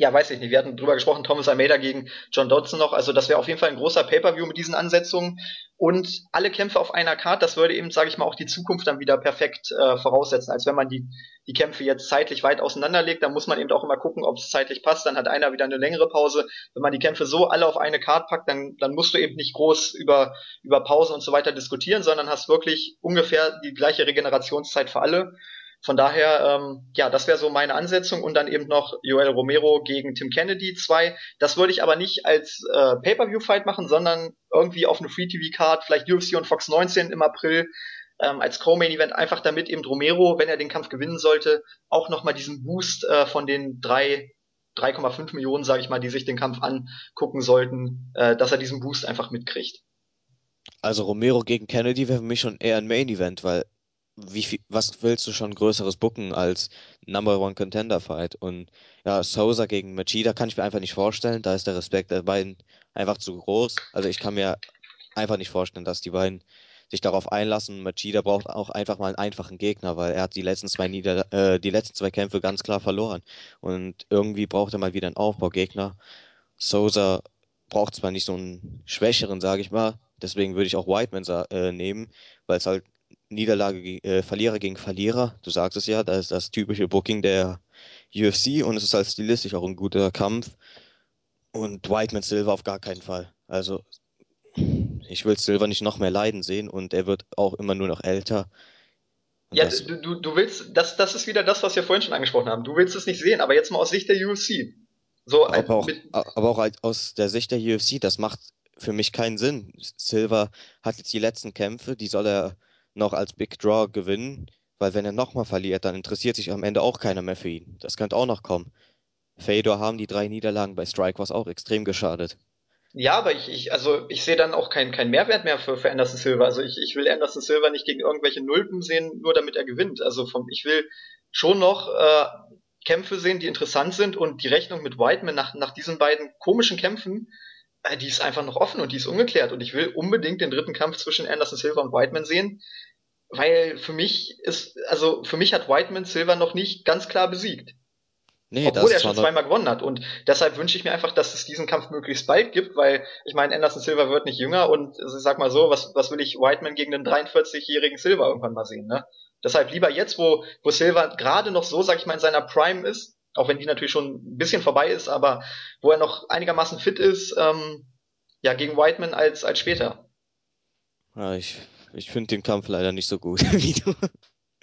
ja, weiß ich nicht, wir hatten drüber gesprochen, Thomas Almeida gegen John Dodson noch, also das wäre auf jeden Fall ein großer Pay-Per-View mit diesen Ansetzungen. Und alle Kämpfe auf einer Karte, das würde eben, sage ich mal, auch die Zukunft dann wieder perfekt äh, voraussetzen, als wenn man die, die Kämpfe jetzt zeitlich weit auseinanderlegt, dann muss man eben auch immer gucken, ob es zeitlich passt, dann hat einer wieder eine längere Pause, wenn man die Kämpfe so alle auf eine Karte packt, dann, dann musst du eben nicht groß über, über Pausen und so weiter diskutieren, sondern hast wirklich ungefähr die gleiche Regenerationszeit für alle von daher, ähm, ja, das wäre so meine Ansetzung und dann eben noch Joel Romero gegen Tim Kennedy 2. Das würde ich aber nicht als äh, Pay-per-view-Fight machen, sondern irgendwie auf eine Free-TV-Card, vielleicht UFC und Fox 19 im April ähm, als Co-Main-Event, einfach damit eben Romero, wenn er den Kampf gewinnen sollte, auch nochmal diesen Boost äh, von den drei 3,5 Millionen, sage ich mal, die sich den Kampf angucken sollten, äh, dass er diesen Boost einfach mitkriegt. Also Romero gegen Kennedy wäre für mich schon eher ein Main Event, weil wie viel, was willst du schon größeres bucken als Number One Contender Fight? Und ja, Sousa gegen Machida kann ich mir einfach nicht vorstellen. Da ist der Respekt der beiden einfach zu groß. Also ich kann mir einfach nicht vorstellen, dass die beiden sich darauf einlassen. Machida braucht auch einfach mal einen einfachen Gegner, weil er hat die letzten zwei Nieder äh, die letzten zwei Kämpfe ganz klar verloren. Und irgendwie braucht er mal wieder einen Aufbaugegner. Sousa braucht zwar nicht so einen schwächeren, sage ich mal. Deswegen würde ich auch Whiteman äh, nehmen, weil es halt Niederlage, äh, Verlierer gegen Verlierer. Du sagst es ja, da ist das typische Booking der UFC und es ist halt stilistisch auch ein guter Kampf. Und Whiteman Silver auf gar keinen Fall. Also, ich will Silver nicht noch mehr leiden sehen und er wird auch immer nur noch älter. Und ja, du, du, du willst, das, das ist wieder das, was wir vorhin schon angesprochen haben. Du willst es nicht sehen, aber jetzt mal aus Sicht der UFC. So, aber, auch, aber auch aus der Sicht der UFC, das macht für mich keinen Sinn. Silver hat jetzt die letzten Kämpfe, die soll er noch als Big Draw gewinnen, weil wenn er nochmal verliert, dann interessiert sich am Ende auch keiner mehr für ihn. Das könnte auch noch kommen. Fedor haben die drei Niederlagen bei Strikeforce auch extrem geschadet. Ja, aber ich, ich also ich sehe dann auch keinen kein Mehrwert mehr für, für Anderson Silva. Also ich, ich will Anderson Silva nicht gegen irgendwelche Nulpen sehen, nur damit er gewinnt. Also vom, ich will schon noch äh, Kämpfe sehen, die interessant sind und die Rechnung mit Whiteman nach, nach diesen beiden komischen Kämpfen, die ist einfach noch offen und die ist ungeklärt. Und ich will unbedingt den dritten Kampf zwischen Anderson Silva und Whiteman sehen, weil für mich ist, also für mich hat Whiteman Silva noch nicht ganz klar besiegt. Nee, Obwohl er schon zweimal gewonnen hat. Und deshalb wünsche ich mir einfach, dass es diesen Kampf möglichst bald gibt, weil ich meine, Anderson Silva wird nicht jünger und also sag mal so, was, was will ich Whiteman gegen einen 43-jährigen Silva irgendwann mal sehen, ne? Deshalb lieber jetzt, wo, wo Silva gerade noch so, sag ich mal, in seiner Prime ist, auch wenn die natürlich schon ein bisschen vorbei ist, aber wo er noch einigermaßen fit ist, ähm, ja, gegen Whiteman als, als später. Ja, ich ich finde den Kampf leider nicht so gut [LAUGHS] wie du.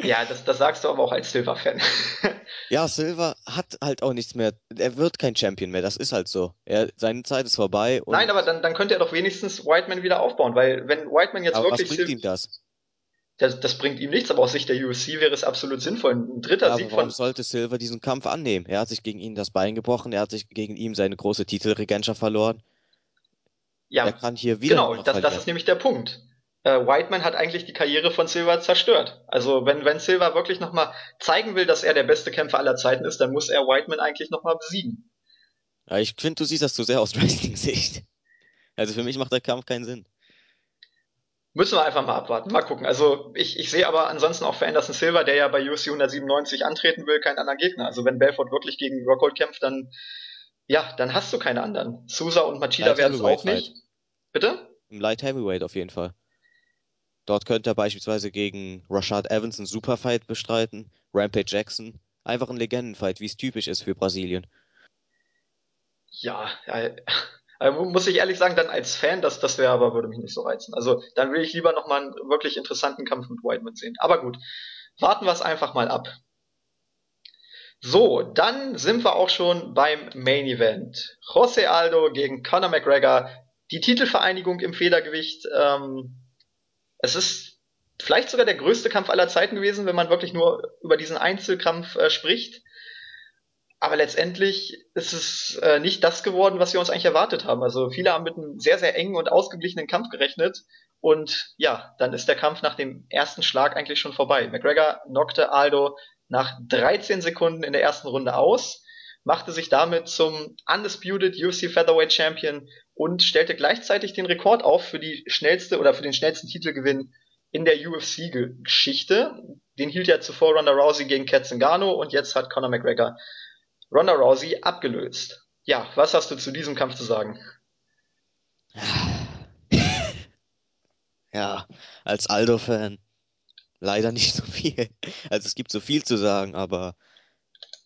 Ja, das, das sagst du aber auch als Silver-Fan. [LAUGHS] ja, Silver hat halt auch nichts mehr. Er wird kein Champion mehr, das ist halt so. Er, seine Zeit ist vorbei. Nein, aber dann, dann könnte er doch wenigstens Whiteman wieder aufbauen, weil wenn Whiteman jetzt aber wirklich. Was bringt ihm das? Das? Das bringt ihm nichts, aber aus Sicht der UFC wäre es absolut sinnvoll. Ein dritter ja, Sieg warum von. sollte Silver diesen Kampf annehmen? Er hat sich gegen ihn das Bein gebrochen, er hat sich gegen ihn seine große Titelregentschaft verloren. Ja, er kann hier wieder. Genau, das, das ist nämlich der Punkt äh, Whiteman hat eigentlich die Karriere von Silva zerstört. Also wenn, wenn Silva wirklich nochmal zeigen will, dass er der beste Kämpfer aller Zeiten ist, dann muss er Whiteman eigentlich nochmal besiegen. Ja, ich finde, du siehst das zu sehr aus [LAUGHS] Wrestling-Sicht. Also für mich macht der Kampf keinen Sinn. Müssen wir einfach mal abwarten. Mal gucken. Also ich, ich sehe aber ansonsten auch für Anderson Silva, der ja bei UFC 197 antreten will, keinen anderen Gegner. Also wenn Belfort wirklich gegen Rockhold kämpft, dann ja, dann hast du keine anderen. Sousa und Machida werden es auch nicht. Bitte? Im Light Heavyweight auf jeden Fall. Dort könnte er beispielsweise gegen Rashad Evans einen Superfight bestreiten, Rampage Jackson. Einfach ein Legendenfight, wie es typisch ist für Brasilien. Ja, Also, muss ich ehrlich sagen, dann als Fan, das, das wäre aber, würde mich nicht so reizen. Also dann will ich lieber nochmal einen wirklich interessanten Kampf mit Whiteman sehen. Aber gut, warten wir es einfach mal ab. So, dann sind wir auch schon beim Main Event. Jose Aldo gegen Conor McGregor. Die Titelvereinigung im Federgewicht. Ähm, es ist vielleicht sogar der größte Kampf aller Zeiten gewesen, wenn man wirklich nur über diesen Einzelkampf äh, spricht. Aber letztendlich ist es äh, nicht das geworden, was wir uns eigentlich erwartet haben. Also viele haben mit einem sehr, sehr engen und ausgeglichenen Kampf gerechnet. Und ja, dann ist der Kampf nach dem ersten Schlag eigentlich schon vorbei. McGregor knockte Aldo nach 13 Sekunden in der ersten Runde aus, machte sich damit zum Undisputed UFC Featherweight Champion und stellte gleichzeitig den Rekord auf für die schnellste oder für den schnellsten Titelgewinn in der UFC-Geschichte. Den hielt ja zuvor Ronda Rousey gegen Kat Zingano und jetzt hat Conor McGregor Ronda Rousey abgelöst. Ja, was hast du zu diesem Kampf zu sagen? Ja, als Aldo-Fan leider nicht so viel. Also es gibt so viel zu sagen, aber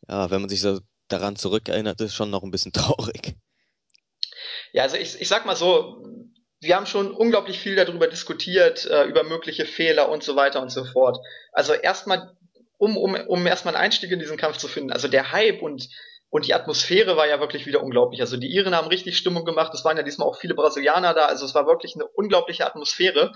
ja, wenn man sich so daran zurückerinnert, ist schon noch ein bisschen traurig. Ja, also ich, ich sag mal so, wir haben schon unglaublich viel darüber diskutiert, äh, über mögliche Fehler und so weiter und so fort. Also erstmal, um, um, um erstmal einen Einstieg in diesen Kampf zu finden, also der Hype und und die Atmosphäre war ja wirklich wieder unglaublich. Also die Iren haben richtig Stimmung gemacht. Es waren ja diesmal auch viele Brasilianer da. Also es war wirklich eine unglaubliche Atmosphäre.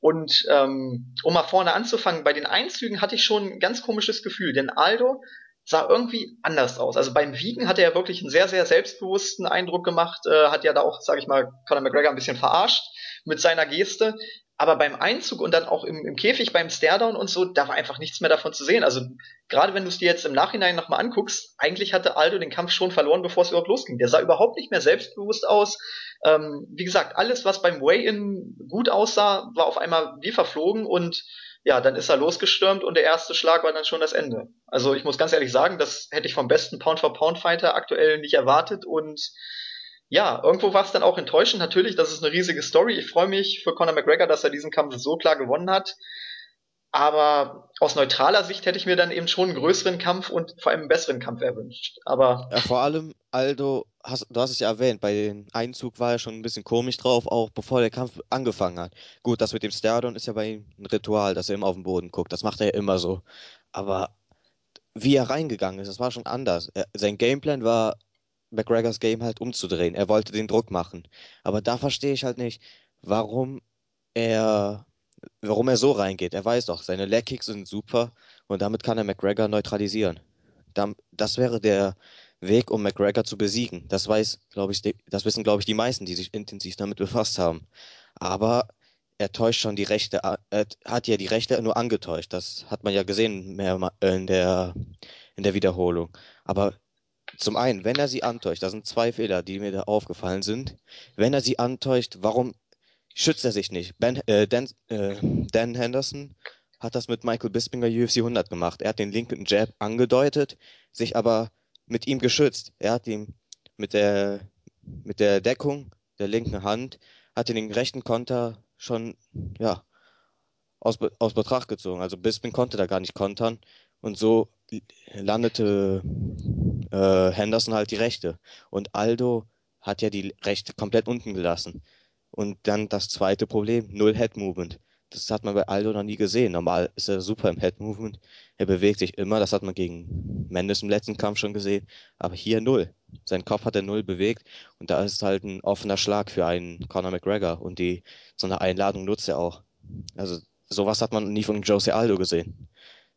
Und ähm, um mal vorne anzufangen, bei den Einzügen hatte ich schon ein ganz komisches Gefühl. Denn Aldo sah irgendwie anders aus. Also beim Wiegen hat er ja wirklich einen sehr, sehr selbstbewussten Eindruck gemacht. Äh, hat ja da auch, sage ich mal, Conor McGregor ein bisschen verarscht mit seiner Geste. Aber beim Einzug und dann auch im, im Käfig beim Staredown und so, da war einfach nichts mehr davon zu sehen. Also gerade wenn du es dir jetzt im Nachhinein nochmal anguckst, eigentlich hatte Aldo den Kampf schon verloren, bevor es überhaupt losging. Der sah überhaupt nicht mehr selbstbewusst aus. Ähm, wie gesagt, alles, was beim Weigh-In gut aussah, war auf einmal wie verflogen und ja, dann ist er losgestürmt und der erste Schlag war dann schon das Ende. Also ich muss ganz ehrlich sagen, das hätte ich vom besten Pound-for-Pound-Fighter aktuell nicht erwartet und ja, irgendwo war es dann auch enttäuschend. Natürlich, das ist eine riesige Story. Ich freue mich für Conor McGregor, dass er diesen Kampf so klar gewonnen hat. Aber aus neutraler Sicht hätte ich mir dann eben schon einen größeren Kampf und vor allem einen besseren Kampf erwünscht. Aber ja, vor allem, Aldo, hast, du hast es ja erwähnt, bei dem Einzug war er schon ein bisschen komisch drauf, auch bevor der Kampf angefangen hat. Gut, das mit dem Stardon ist ja bei ihm ein Ritual, dass er immer auf den Boden guckt. Das macht er ja immer so. Aber wie er reingegangen ist, das war schon anders. Er, sein Gameplan war McGregors Game halt umzudrehen. Er wollte den Druck machen. Aber da verstehe ich halt nicht, warum er, warum er so reingeht. Er weiß doch, seine Leg Kicks sind super und damit kann er McGregor neutralisieren. Das wäre der Weg, um McGregor zu besiegen. Das weiß, glaube ich, das wissen, glaube ich, die meisten, die sich intensiv damit befasst haben. Aber er täuscht schon die Rechte, er hat ja die Rechte nur angetäuscht. Das hat man ja gesehen mehr in der, in der Wiederholung. Aber zum einen, wenn er sie antäuscht, da sind zwei Fehler, die mir da aufgefallen sind. Wenn er sie antäuscht, warum schützt er sich nicht? Ben, äh, Dan, äh, Dan Henderson hat das mit Michael Bispinger UFC 100 gemacht. Er hat den linken Jab angedeutet, sich aber mit ihm geschützt. Er hat ihm mit der, mit der Deckung der linken Hand, hat den rechten Konter schon, ja, aus, aus Betracht gezogen. Also Bisping konnte da gar nicht kontern und so landete äh, Henderson halt die Rechte. Und Aldo hat ja die Rechte komplett unten gelassen. Und dann das zweite Problem, null Head Movement. Das hat man bei Aldo noch nie gesehen. Normal ist er super im Head Movement. Er bewegt sich immer. Das hat man gegen Mendes im letzten Kampf schon gesehen. Aber hier null. Sein Kopf hat er null bewegt. Und da ist halt ein offener Schlag für einen Conor McGregor. Und die, so eine Einladung nutzt er auch. Also, sowas hat man nie von Jose Aldo gesehen.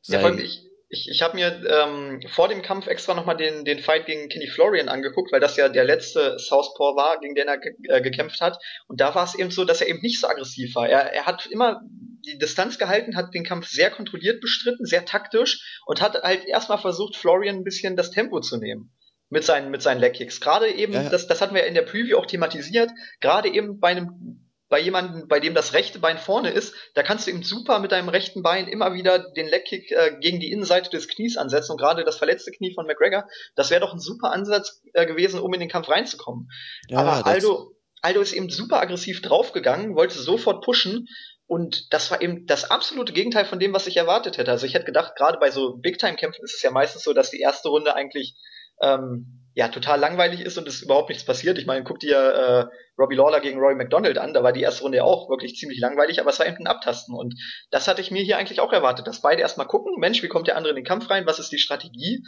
Sein, ja, ich, ich, ich habe mir ähm, vor dem Kampf extra nochmal den, den Fight gegen Kenny Florian angeguckt, weil das ja der letzte Southpaw war, gegen den er ge äh, gekämpft hat. Und da war es eben so, dass er eben nicht so aggressiv war. Er, er hat immer die Distanz gehalten, hat den Kampf sehr kontrolliert bestritten, sehr taktisch und hat halt erstmal versucht, Florian ein bisschen das Tempo zu nehmen mit seinen, mit seinen Leg-Kicks. Gerade eben, ja, ja. Das, das hatten wir in der Preview auch thematisiert, gerade eben bei einem bei jemandem, bei dem das rechte Bein vorne ist, da kannst du ihm super mit deinem rechten Bein immer wieder den Legkick äh, gegen die Innenseite des Knies ansetzen und gerade das verletzte Knie von McGregor, das wäre doch ein super Ansatz äh, gewesen, um in den Kampf reinzukommen. Ja, Aber Aldo, Aldo ist eben super aggressiv draufgegangen, wollte sofort pushen und das war eben das absolute Gegenteil von dem, was ich erwartet hätte. Also ich hätte gedacht, gerade bei so Big-Time-Kämpfen ist es ja meistens so, dass die erste Runde eigentlich ähm, ja total langweilig ist und es überhaupt nichts passiert. Ich meine, guck dir äh, Robbie Lawler gegen Roy McDonald an, da war die erste Runde ja auch wirklich ziemlich langweilig, aber es war eben ein Abtasten und das hatte ich mir hier eigentlich auch erwartet, dass beide erstmal gucken, Mensch, wie kommt der andere in den Kampf rein, was ist die Strategie?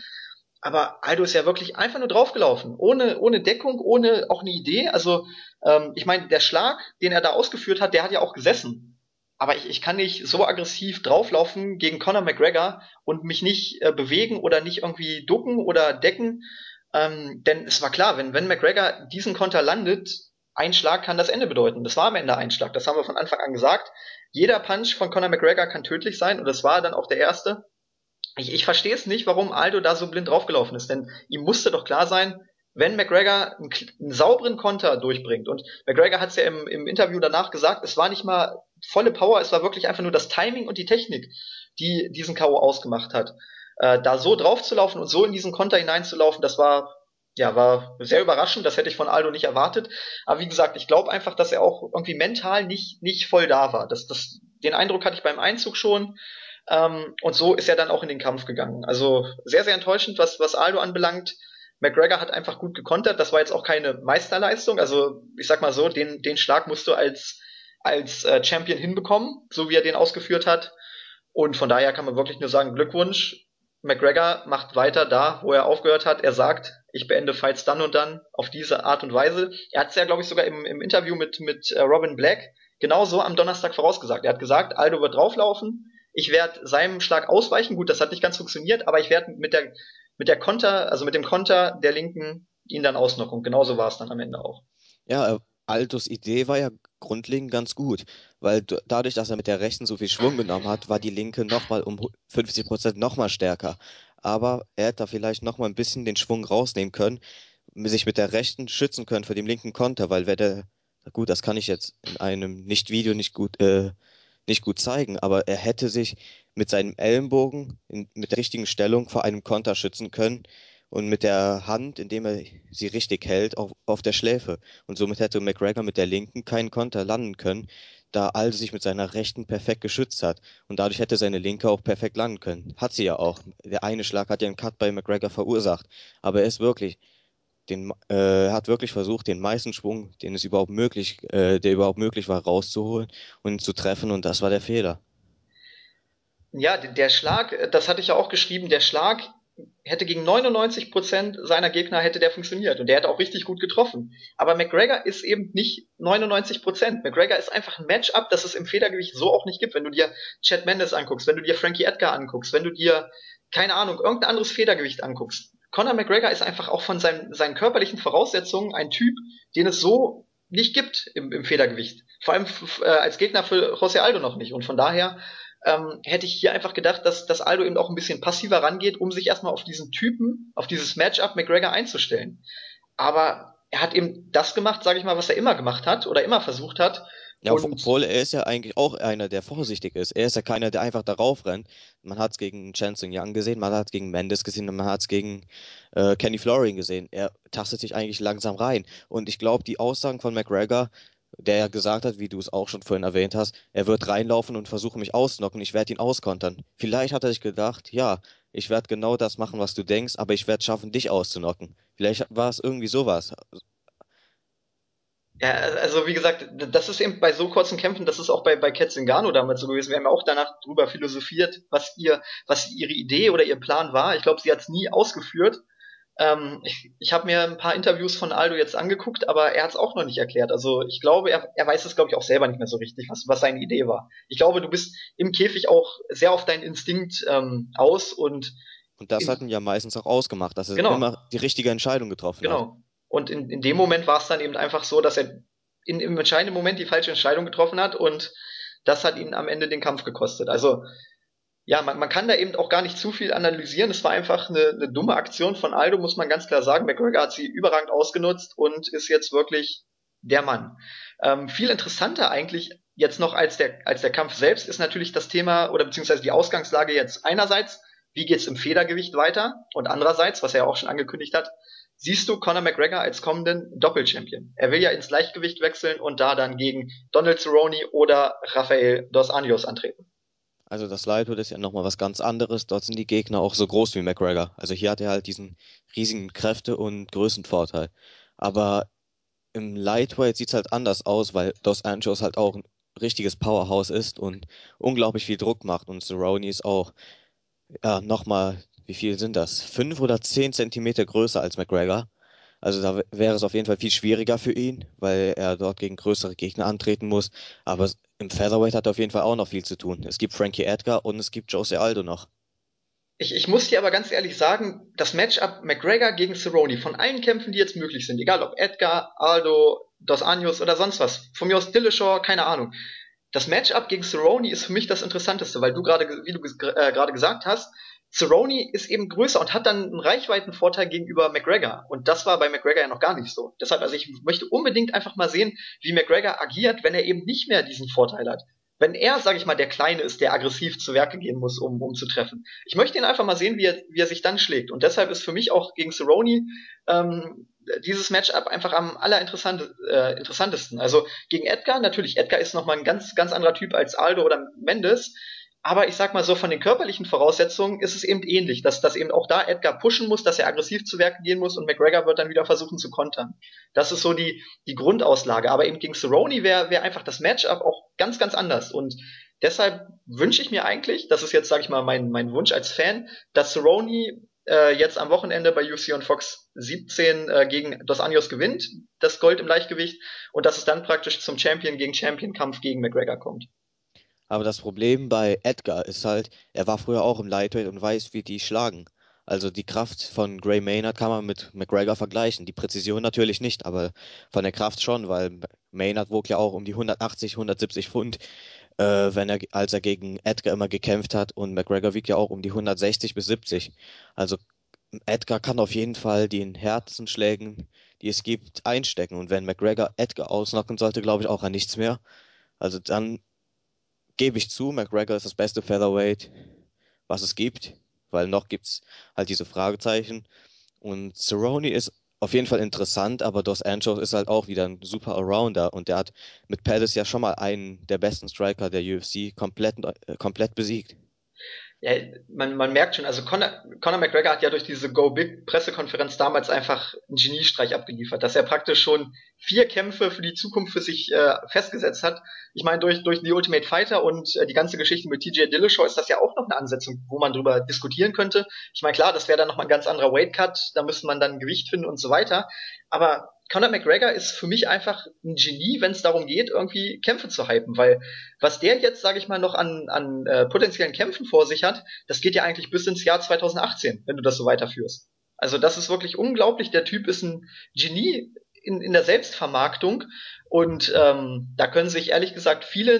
Aber Aldo ist ja wirklich einfach nur draufgelaufen, ohne ohne Deckung, ohne auch eine Idee. Also ähm, ich meine, der Schlag, den er da ausgeführt hat, der hat ja auch gesessen aber ich, ich kann nicht so aggressiv drauflaufen gegen Conor McGregor und mich nicht äh, bewegen oder nicht irgendwie ducken oder decken. Ähm, denn es war klar, wenn, wenn McGregor diesen Konter landet, ein Schlag kann das Ende bedeuten. Das war am Ende ein Schlag. Das haben wir von Anfang an gesagt. Jeder Punch von Conor McGregor kann tödlich sein und das war dann auch der erste. Ich, ich verstehe es nicht, warum Aldo da so blind draufgelaufen ist, denn ihm musste doch klar sein, wenn McGregor einen, einen sauberen Konter durchbringt, und McGregor hat es ja im, im Interview danach gesagt, es war nicht mal volle Power, es war wirklich einfach nur das Timing und die Technik, die diesen K.O. ausgemacht hat. Äh, da so drauf zu laufen und so in diesen Konter hineinzulaufen, das war ja, war sehr überraschend, das hätte ich von Aldo nicht erwartet. Aber wie gesagt, ich glaube einfach, dass er auch irgendwie mental nicht, nicht voll da war. Das, das, den Eindruck hatte ich beim Einzug schon. Ähm, und so ist er dann auch in den Kampf gegangen. Also sehr, sehr enttäuschend, was, was Aldo anbelangt. McGregor hat einfach gut gekontert. Das war jetzt auch keine Meisterleistung. Also ich sag mal so, den, den Schlag musst du als als äh, Champion hinbekommen, so wie er den ausgeführt hat. Und von daher kann man wirklich nur sagen, Glückwunsch. McGregor macht weiter da, wo er aufgehört hat. Er sagt, ich beende Fights dann und dann auf diese Art und Weise. Er hat es ja, glaube ich, sogar im, im Interview mit, mit äh, Robin Black genauso am Donnerstag vorausgesagt. Er hat gesagt, Aldo wird drauflaufen, ich werde seinem Schlag ausweichen. Gut, das hat nicht ganz funktioniert, aber ich werde mit der, mit der Konter, also mit dem Konter der Linken ihn dann ausnocken. Genauso war es dann am Ende auch. Ja, Altos Idee war ja grundlegend ganz gut, weil dadurch, dass er mit der rechten so viel Schwung genommen hat, war die linke nochmal um 50 Prozent nochmal stärker. Aber er hätte da vielleicht nochmal ein bisschen den Schwung rausnehmen können, sich mit der rechten schützen können für den linken Konter, weil wer der, gut, das kann ich jetzt in einem Nicht-Video nicht gut, äh, nicht gut zeigen, aber er hätte sich mit seinem Ellenbogen in, mit der richtigen Stellung vor einem Konter schützen können, und mit der Hand, indem er sie richtig hält, auf, auf der Schläfe. Und somit hätte McGregor mit der linken keinen Konter landen können, da Aldo sich mit seiner rechten perfekt geschützt hat. Und dadurch hätte seine linke auch perfekt landen können. Hat sie ja auch. Der eine Schlag hat ja einen Cut bei McGregor verursacht. Aber er ist wirklich, den, äh, hat wirklich versucht, den meisten Schwung, den es überhaupt möglich, äh, der überhaupt möglich war, rauszuholen und zu treffen. Und das war der Fehler. Ja, der Schlag, das hatte ich ja auch geschrieben, der Schlag hätte gegen 99 Prozent seiner Gegner hätte der funktioniert und der hätte auch richtig gut getroffen. Aber McGregor ist eben nicht 99 Prozent. McGregor ist einfach ein Matchup, das es im Federgewicht so auch nicht gibt. Wenn du dir Chad Mendes anguckst, wenn du dir Frankie Edgar anguckst, wenn du dir keine Ahnung irgendein anderes Federgewicht anguckst. Conor McGregor ist einfach auch von seinen, seinen körperlichen Voraussetzungen ein Typ, den es so nicht gibt im, im Federgewicht. Vor allem äh, als Gegner für José Aldo noch nicht. Und von daher ähm, hätte ich hier einfach gedacht, dass, dass Aldo eben auch ein bisschen passiver rangeht, um sich erstmal auf diesen Typen, auf dieses Matchup McGregor einzustellen. Aber er hat eben das gemacht, sage ich mal, was er immer gemacht hat oder immer versucht hat. Ja, obwohl er ist ja eigentlich auch einer, der vorsichtig ist. Er ist ja keiner, der einfach darauf rennt. Man hat es gegen Chancing Young gesehen, man hat es gegen Mendes gesehen und man hat es gegen äh, Kenny Florin gesehen. Er tastet sich eigentlich langsam rein. Und ich glaube, die Aussagen von McGregor der ja gesagt hat, wie du es auch schon vorhin erwähnt hast, er wird reinlaufen und versuchen, mich auszunocken, ich werde ihn auskontern. Vielleicht hat er sich gedacht, ja, ich werde genau das machen, was du denkst, aber ich werde schaffen, dich auszunocken. Vielleicht war es irgendwie sowas. Ja, also wie gesagt, das ist eben bei so kurzen Kämpfen, das ist auch bei, bei Ketzingano damals so gewesen. Wir haben ja auch danach drüber philosophiert, was ihr, was ihre Idee oder ihr Plan war. Ich glaube, sie hat es nie ausgeführt. Ähm, ich ich habe mir ein paar Interviews von Aldo jetzt angeguckt, aber er hat es auch noch nicht erklärt. Also ich glaube, er, er weiß es, glaube ich, auch selber nicht mehr so richtig, was, was seine Idee war. Ich glaube, du bist im Käfig auch sehr auf deinen Instinkt ähm, aus und und das hat ihn ja meistens auch ausgemacht, dass er genau. immer die richtige Entscheidung getroffen genau. hat. Genau. Und in, in dem Moment war es dann eben einfach so, dass er in, im entscheidenden Moment die falsche Entscheidung getroffen hat und das hat ihn am Ende den Kampf gekostet. Also ja, man, man kann da eben auch gar nicht zu viel analysieren. Es war einfach eine, eine dumme Aktion von Aldo, muss man ganz klar sagen. McGregor hat sie überragend ausgenutzt und ist jetzt wirklich der Mann. Ähm, viel interessanter eigentlich jetzt noch als der, als der Kampf selbst ist natürlich das Thema oder beziehungsweise die Ausgangslage jetzt einerseits, wie geht's im Federgewicht weiter und andererseits, was er ja auch schon angekündigt hat, siehst du Conor McGregor als kommenden Doppelchampion. Er will ja ins Leichtgewicht wechseln und da dann gegen Donald Cerrone oder Rafael Dos Anjos antreten. Also das Lightweight ist ja nochmal was ganz anderes. Dort sind die Gegner auch so groß wie McGregor. Also hier hat er halt diesen riesigen Kräfte- und Größenvorteil. Aber im Lightweight sieht es halt anders aus, weil Dos Anjos halt auch ein richtiges Powerhouse ist und unglaublich viel Druck macht. Und Cerrone ist auch, ja, nochmal, wie viel sind das? Fünf oder zehn Zentimeter größer als McGregor. Also da wäre es auf jeden Fall viel schwieriger für ihn, weil er dort gegen größere Gegner antreten muss. Aber im Featherweight hat er auf jeden Fall auch noch viel zu tun. Es gibt Frankie Edgar und es gibt Jose Aldo noch. Ich, ich muss dir aber ganz ehrlich sagen, das Matchup McGregor gegen Cerrone, von allen Kämpfen, die jetzt möglich sind, egal ob Edgar, Aldo, Dos Anjos oder sonst was, von mir aus Dillashaw, keine Ahnung. Das Matchup gegen Cerrone ist für mich das Interessanteste, weil du gerade, wie du äh, gerade gesagt hast, Cerrone ist eben größer und hat dann einen Reichweitenvorteil gegenüber McGregor. Und das war bei McGregor ja noch gar nicht so. Deshalb, also ich möchte unbedingt einfach mal sehen, wie McGregor agiert, wenn er eben nicht mehr diesen Vorteil hat. Wenn er, sage ich mal, der Kleine ist, der aggressiv zu Werke gehen muss, um, um zu treffen. Ich möchte ihn einfach mal sehen, wie er, wie er sich dann schlägt. Und deshalb ist für mich auch gegen Cerrone ähm, dieses Matchup einfach am allerinteressantesten. Äh, also gegen Edgar, natürlich, Edgar ist nochmal ein ganz, ganz anderer Typ als Aldo oder Mendes. Aber ich sag mal so, von den körperlichen Voraussetzungen ist es eben ähnlich, dass, dass eben auch da Edgar pushen muss, dass er aggressiv zu Werke gehen muss und McGregor wird dann wieder versuchen zu kontern. Das ist so die, die Grundauslage. Aber eben gegen Cerrone wäre wär einfach das Matchup auch ganz, ganz anders. Und deshalb wünsche ich mir eigentlich, das ist jetzt, sag ich mal, mein, mein Wunsch als Fan, dass Cerrone äh, jetzt am Wochenende bei UFC und Fox 17 äh, gegen Dos Anjos gewinnt, das Gold im Leichtgewicht, und dass es dann praktisch zum Champion gegen Champion Kampf gegen McGregor kommt. Aber das Problem bei Edgar ist halt, er war früher auch im Lightweight und weiß, wie die schlagen. Also die Kraft von Gray Maynard kann man mit McGregor vergleichen. Die Präzision natürlich nicht, aber von der Kraft schon, weil Maynard wog ja auch um die 180, 170 Pfund, äh, wenn er, als er gegen Edgar immer gekämpft hat. Und McGregor wiegt ja auch um die 160 bis 70. Also Edgar kann auf jeden Fall den Herzenschlägen, die es gibt, einstecken. Und wenn McGregor Edgar ausnocken sollte, glaube ich auch an nichts mehr. Also dann gebe ich zu, McGregor ist das beste Featherweight, was es gibt, weil noch gibt es halt diese Fragezeichen. Und Cerrone ist auf jeden Fall interessant, aber Dos Anjos ist halt auch wieder ein super Allrounder und der hat mit Pettis ja schon mal einen der besten Striker der UFC komplett, äh, komplett besiegt ja, man, man merkt schon, also Conor, Conor McGregor hat ja durch diese Go Big Pressekonferenz damals einfach einen Geniestreich abgeliefert, dass er praktisch schon vier Kämpfe für die Zukunft für sich äh, festgesetzt hat. Ich meine, durch, durch The Ultimate Fighter und äh, die ganze Geschichte mit TJ Dillashaw ist das ja auch noch eine Ansetzung, wo man drüber diskutieren könnte. Ich meine, klar, das wäre dann nochmal ein ganz anderer Weight Cut, da müsste man dann Gewicht finden und so weiter. Aber Conor McGregor ist für mich einfach ein Genie, wenn es darum geht, irgendwie Kämpfe zu hypen, weil was der jetzt, sage ich mal, noch an, an äh, potenziellen Kämpfen vor sich hat, das geht ja eigentlich bis ins Jahr 2018, wenn du das so weiterführst. Also das ist wirklich unglaublich. Der Typ ist ein Genie in, in der Selbstvermarktung und ähm, da können sich ehrlich gesagt viele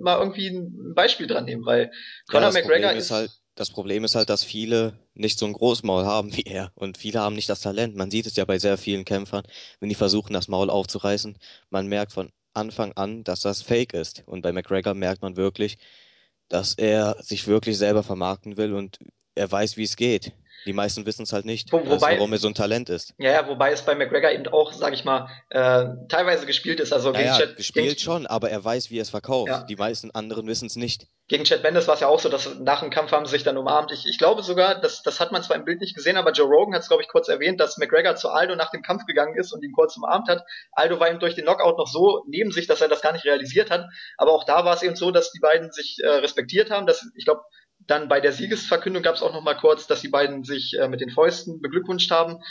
mal irgendwie ein Beispiel dran nehmen, weil Conor ja, McGregor ist, ist halt das Problem ist halt, dass viele nicht so ein Großmaul haben wie er und viele haben nicht das Talent. Man sieht es ja bei sehr vielen Kämpfern, wenn die versuchen, das Maul aufzureißen. Man merkt von Anfang an, dass das Fake ist. Und bei McGregor merkt man wirklich, dass er sich wirklich selber vermarkten will und er weiß, wie es geht. Die meisten wissen es halt nicht, Wo, wobei, also warum er so ein Talent ist. Ja, ja, wobei es bei McGregor eben auch, sag ich mal, äh, teilweise gespielt ist. Also naja, gegen Chat, gespielt gegen, schon, aber er weiß, wie er es verkauft. Ja. Die meisten anderen wissen es nicht. Gegen Chad Mendes war es ja auch so, dass nach dem Kampf haben sie sich dann umarmt. Ich, ich glaube sogar, das, das hat man zwar im Bild nicht gesehen, aber Joe Rogan hat es, glaube ich, kurz erwähnt, dass McGregor zu Aldo nach dem Kampf gegangen ist und ihn kurz umarmt hat. Aldo war ihm durch den Knockout noch so neben sich, dass er das gar nicht realisiert hat. Aber auch da war es eben so, dass die beiden sich äh, respektiert haben. Dass, ich glaube, dann bei der Siegesverkündung gab es auch noch mal kurz, dass die beiden sich äh, mit den Fäusten beglückwünscht haben.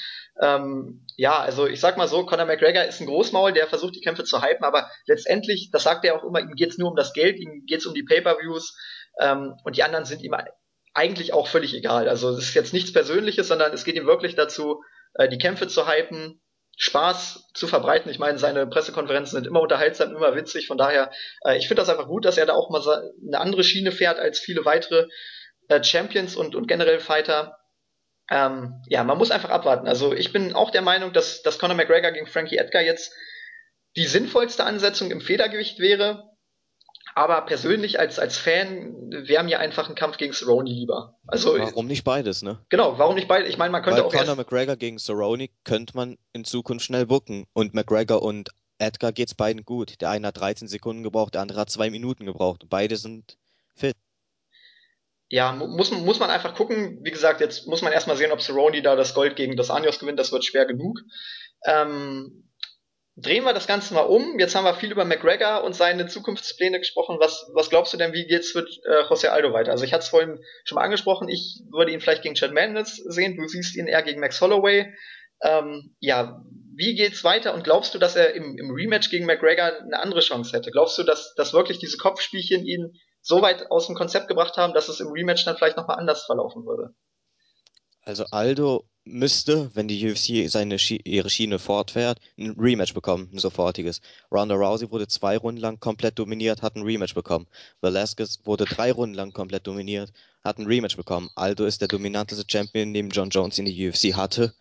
Ähm, ja, also ich sag mal so, Conor McGregor ist ein Großmaul, der versucht die Kämpfe zu hypen, aber letztendlich, das sagt er auch immer, ihm geht's nur um das Geld, ihm geht's um die Pay-per-Views ähm, und die anderen sind ihm eigentlich auch völlig egal. Also es ist jetzt nichts Persönliches, sondern es geht ihm wirklich dazu, äh, die Kämpfe zu hypen, Spaß zu verbreiten. Ich meine, seine Pressekonferenzen sind immer unterhaltsam, immer witzig. Von daher, äh, ich finde das einfach gut, dass er da auch mal eine andere Schiene fährt als viele weitere äh, Champions und, und generell Fighter. Ähm, ja, man muss einfach abwarten. Also ich bin auch der Meinung, dass, dass Conor McGregor gegen Frankie Edgar jetzt die sinnvollste Ansetzung im Federgewicht wäre. Aber persönlich als, als Fan wäre mir einfach ein Kampf gegen Cerrone lieber. Also, warum nicht beides, ne? Genau, warum nicht beides? Ich meine, man könnte Weil auch. Conor McGregor gegen Cerrone könnte man in Zukunft schnell bucken. Und McGregor und Edgar geht's beiden gut. Der eine hat 13 Sekunden gebraucht, der andere hat zwei Minuten gebraucht. Beide sind fit. ja, muss, muss man einfach gucken. Wie gesagt, jetzt muss man erstmal sehen, ob Cerrone da das Gold gegen das Anios gewinnt. Das wird schwer genug. Ähm, drehen wir das Ganze mal um. Jetzt haben wir viel über McGregor und seine Zukunftspläne gesprochen. Was, was glaubst du denn, wie geht's mit äh, José Aldo weiter? Also ich hatte es vorhin schon mal angesprochen, ich würde ihn vielleicht gegen Chad Mendes sehen, du siehst ihn eher gegen Max Holloway. Ähm, ja, wie geht's weiter und glaubst du, dass er im, im Rematch gegen McGregor eine andere Chance hätte? Glaubst du, dass, dass wirklich diese Kopfspielchen ihn so weit aus dem Konzept gebracht haben, dass es im Rematch dann vielleicht nochmal anders verlaufen würde? Also Aldo müsste, wenn die UFC seine Schi ihre Schiene fortfährt, ein Rematch bekommen, ein sofortiges. Ronda Rousey wurde zwei Runden lang komplett dominiert, hat ein Rematch bekommen. Velasquez wurde drei Runden lang komplett dominiert, hat ein Rematch bekommen. Aldo ist der dominanteste Champion, neben John Jones in die UFC hatte.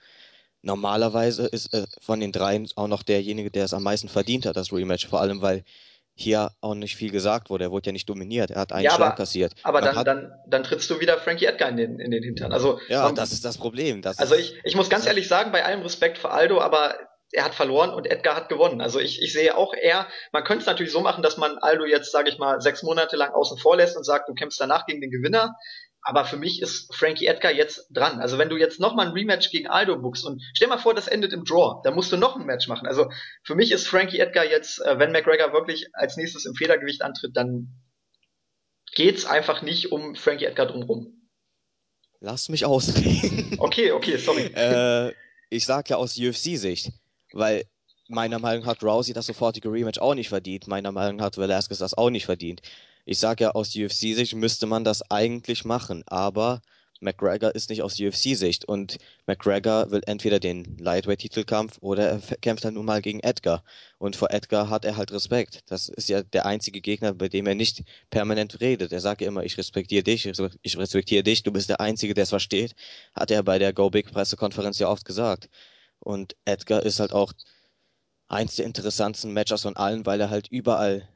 Normalerweise ist er von den dreien auch noch derjenige, der es am meisten verdient hat, das Rematch. Vor allem, weil hier auch nicht viel gesagt wurde. Er wurde ja nicht dominiert. Er hat einen ja, Schlag kassiert. Aber dann, hat, dann, dann trittst du wieder Frankie Edgar in den, in den Hintern. Also, ja, man, das ist das Problem. Das also ich, ich muss ganz ehrlich sagen, bei allem Respekt für Aldo, aber er hat verloren und Edgar hat gewonnen. Also ich, ich sehe auch eher, man könnte es natürlich so machen, dass man Aldo jetzt, sage ich mal, sechs Monate lang außen vor lässt und sagt, du kämpfst danach gegen den Gewinner. Aber für mich ist Frankie Edgar jetzt dran. Also wenn du jetzt nochmal ein Rematch gegen Aldo buchst und stell mal vor, das endet im Draw, dann musst du noch ein Match machen. Also für mich ist Frankie Edgar jetzt, äh, wenn McGregor wirklich als nächstes im Federgewicht antritt, dann geht's einfach nicht um Frankie Edgar drumherum. Lass mich ausreden. [LAUGHS] Okay, okay, sorry. [LAUGHS] äh, ich sag ja aus UFC-Sicht, weil meiner Meinung nach hat Rousey das sofortige Rematch auch nicht verdient. Meiner Meinung nach hat Velasquez das auch nicht verdient. Ich sage ja, aus UFC-Sicht müsste man das eigentlich machen, aber McGregor ist nicht aus UFC-Sicht und McGregor will entweder den Lightweight-Titelkampf oder er kämpft dann nun mal gegen Edgar. Und vor Edgar hat er halt Respekt. Das ist ja der einzige Gegner, bei dem er nicht permanent redet. Er sagt ja immer, ich respektiere dich, ich respektiere dich, du bist der Einzige, der es versteht. Hat er bei der Go Big Pressekonferenz ja oft gesagt. Und Edgar ist halt auch eins der interessantesten Matches von allen, weil er halt überall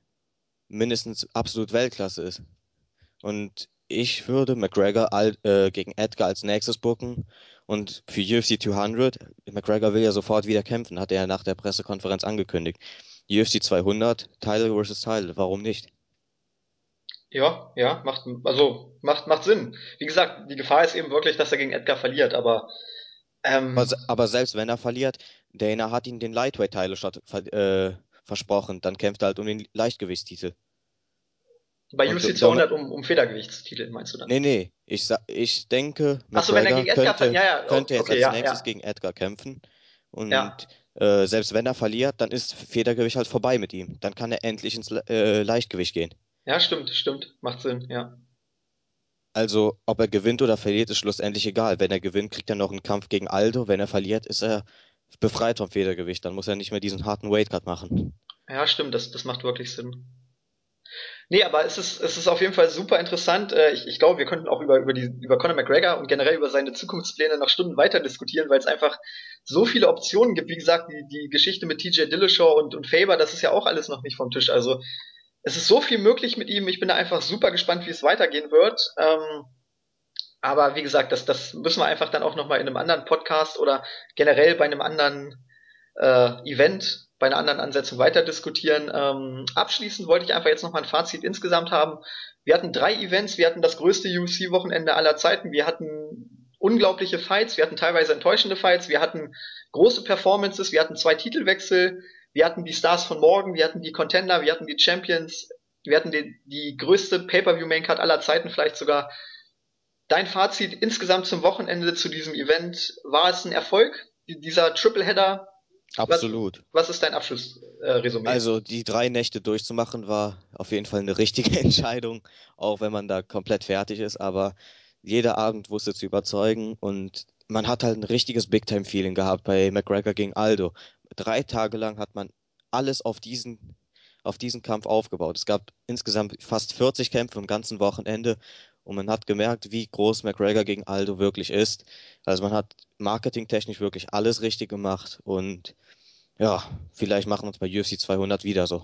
mindestens absolut Weltklasse ist. Und ich würde McGregor all, äh, gegen Edgar als nächstes booken. Und für UFC 200, McGregor will ja sofort wieder kämpfen, hat er ja nach der Pressekonferenz angekündigt. UFC 200, Title versus Title, warum nicht? Ja, ja, macht, also, macht, macht Sinn. Wie gesagt, die Gefahr ist eben wirklich, dass er gegen Edgar verliert, aber, ähm, aber, aber selbst wenn er verliert, Dana hat ihn den Lightweight-Title äh, versprochen. Dann kämpft er halt um den Leichtgewichtstitel. Bei UC 200 um, um Federgewichtstitel, meinst du dann? Nee, nee. Ich, ich denke, Achso, wenn er gegen Edgar könnte, ja, ja, könnte jetzt okay, als ja, nächstes ja. gegen Edgar kämpfen. Und äh, selbst wenn er verliert, dann ist Federgewicht halt vorbei mit ihm. Dann kann er endlich ins äh, Leichtgewicht gehen. Ja, stimmt, stimmt. Macht Sinn, ja. Also, ob er gewinnt oder verliert, ist schlussendlich egal. Wenn er gewinnt, kriegt er noch einen Kampf gegen Aldo. Wenn er verliert, ist er befreit vom Federgewicht. Dann muss er nicht mehr diesen harten Weightcut machen. Ja, stimmt, das, das macht wirklich Sinn. Nee, aber es ist, es ist auf jeden Fall super interessant. Äh, ich, ich glaube, wir könnten auch über, über, die, über Conor McGregor und generell über seine Zukunftspläne noch Stunden weiter diskutieren, weil es einfach so viele Optionen gibt. Wie gesagt, die, die Geschichte mit TJ Dillashaw und, und Faber, das ist ja auch alles noch nicht vom Tisch. Also es ist so viel möglich mit ihm. Ich bin da einfach super gespannt, wie es weitergehen wird. Ähm, aber wie gesagt, das, das müssen wir einfach dann auch nochmal in einem anderen Podcast oder generell bei einem anderen äh, Event bei einer anderen Ansetzung weiter diskutieren. Ähm, abschließend wollte ich einfach jetzt noch mal ein Fazit insgesamt haben. Wir hatten drei Events, wir hatten das größte UFC-Wochenende aller Zeiten, wir hatten unglaubliche Fights, wir hatten teilweise enttäuschende Fights, wir hatten große Performances, wir hatten zwei Titelwechsel, wir hatten die Stars von morgen, wir hatten die Contender, wir hatten die Champions, wir hatten die, die größte Pay-Per-View-Maincard aller Zeiten, vielleicht sogar. Dein Fazit insgesamt zum Wochenende zu diesem Event, war es ein Erfolg? Dieser Tripleheader Absolut. Was, was ist dein Abschlussresümee? Äh, also die drei Nächte durchzumachen war auf jeden Fall eine richtige [LAUGHS] Entscheidung, auch wenn man da komplett fertig ist. Aber jeder Abend wusste zu überzeugen und man hat halt ein richtiges Big-Time-Feeling gehabt bei McGregor gegen Aldo. Drei Tage lang hat man alles auf diesen, auf diesen Kampf aufgebaut. Es gab insgesamt fast 40 Kämpfe im ganzen Wochenende und man hat gemerkt, wie groß McGregor gegen Aldo wirklich ist. Also man hat marketingtechnisch wirklich alles richtig gemacht und ja, vielleicht machen wir es bei UFC 200 wieder so.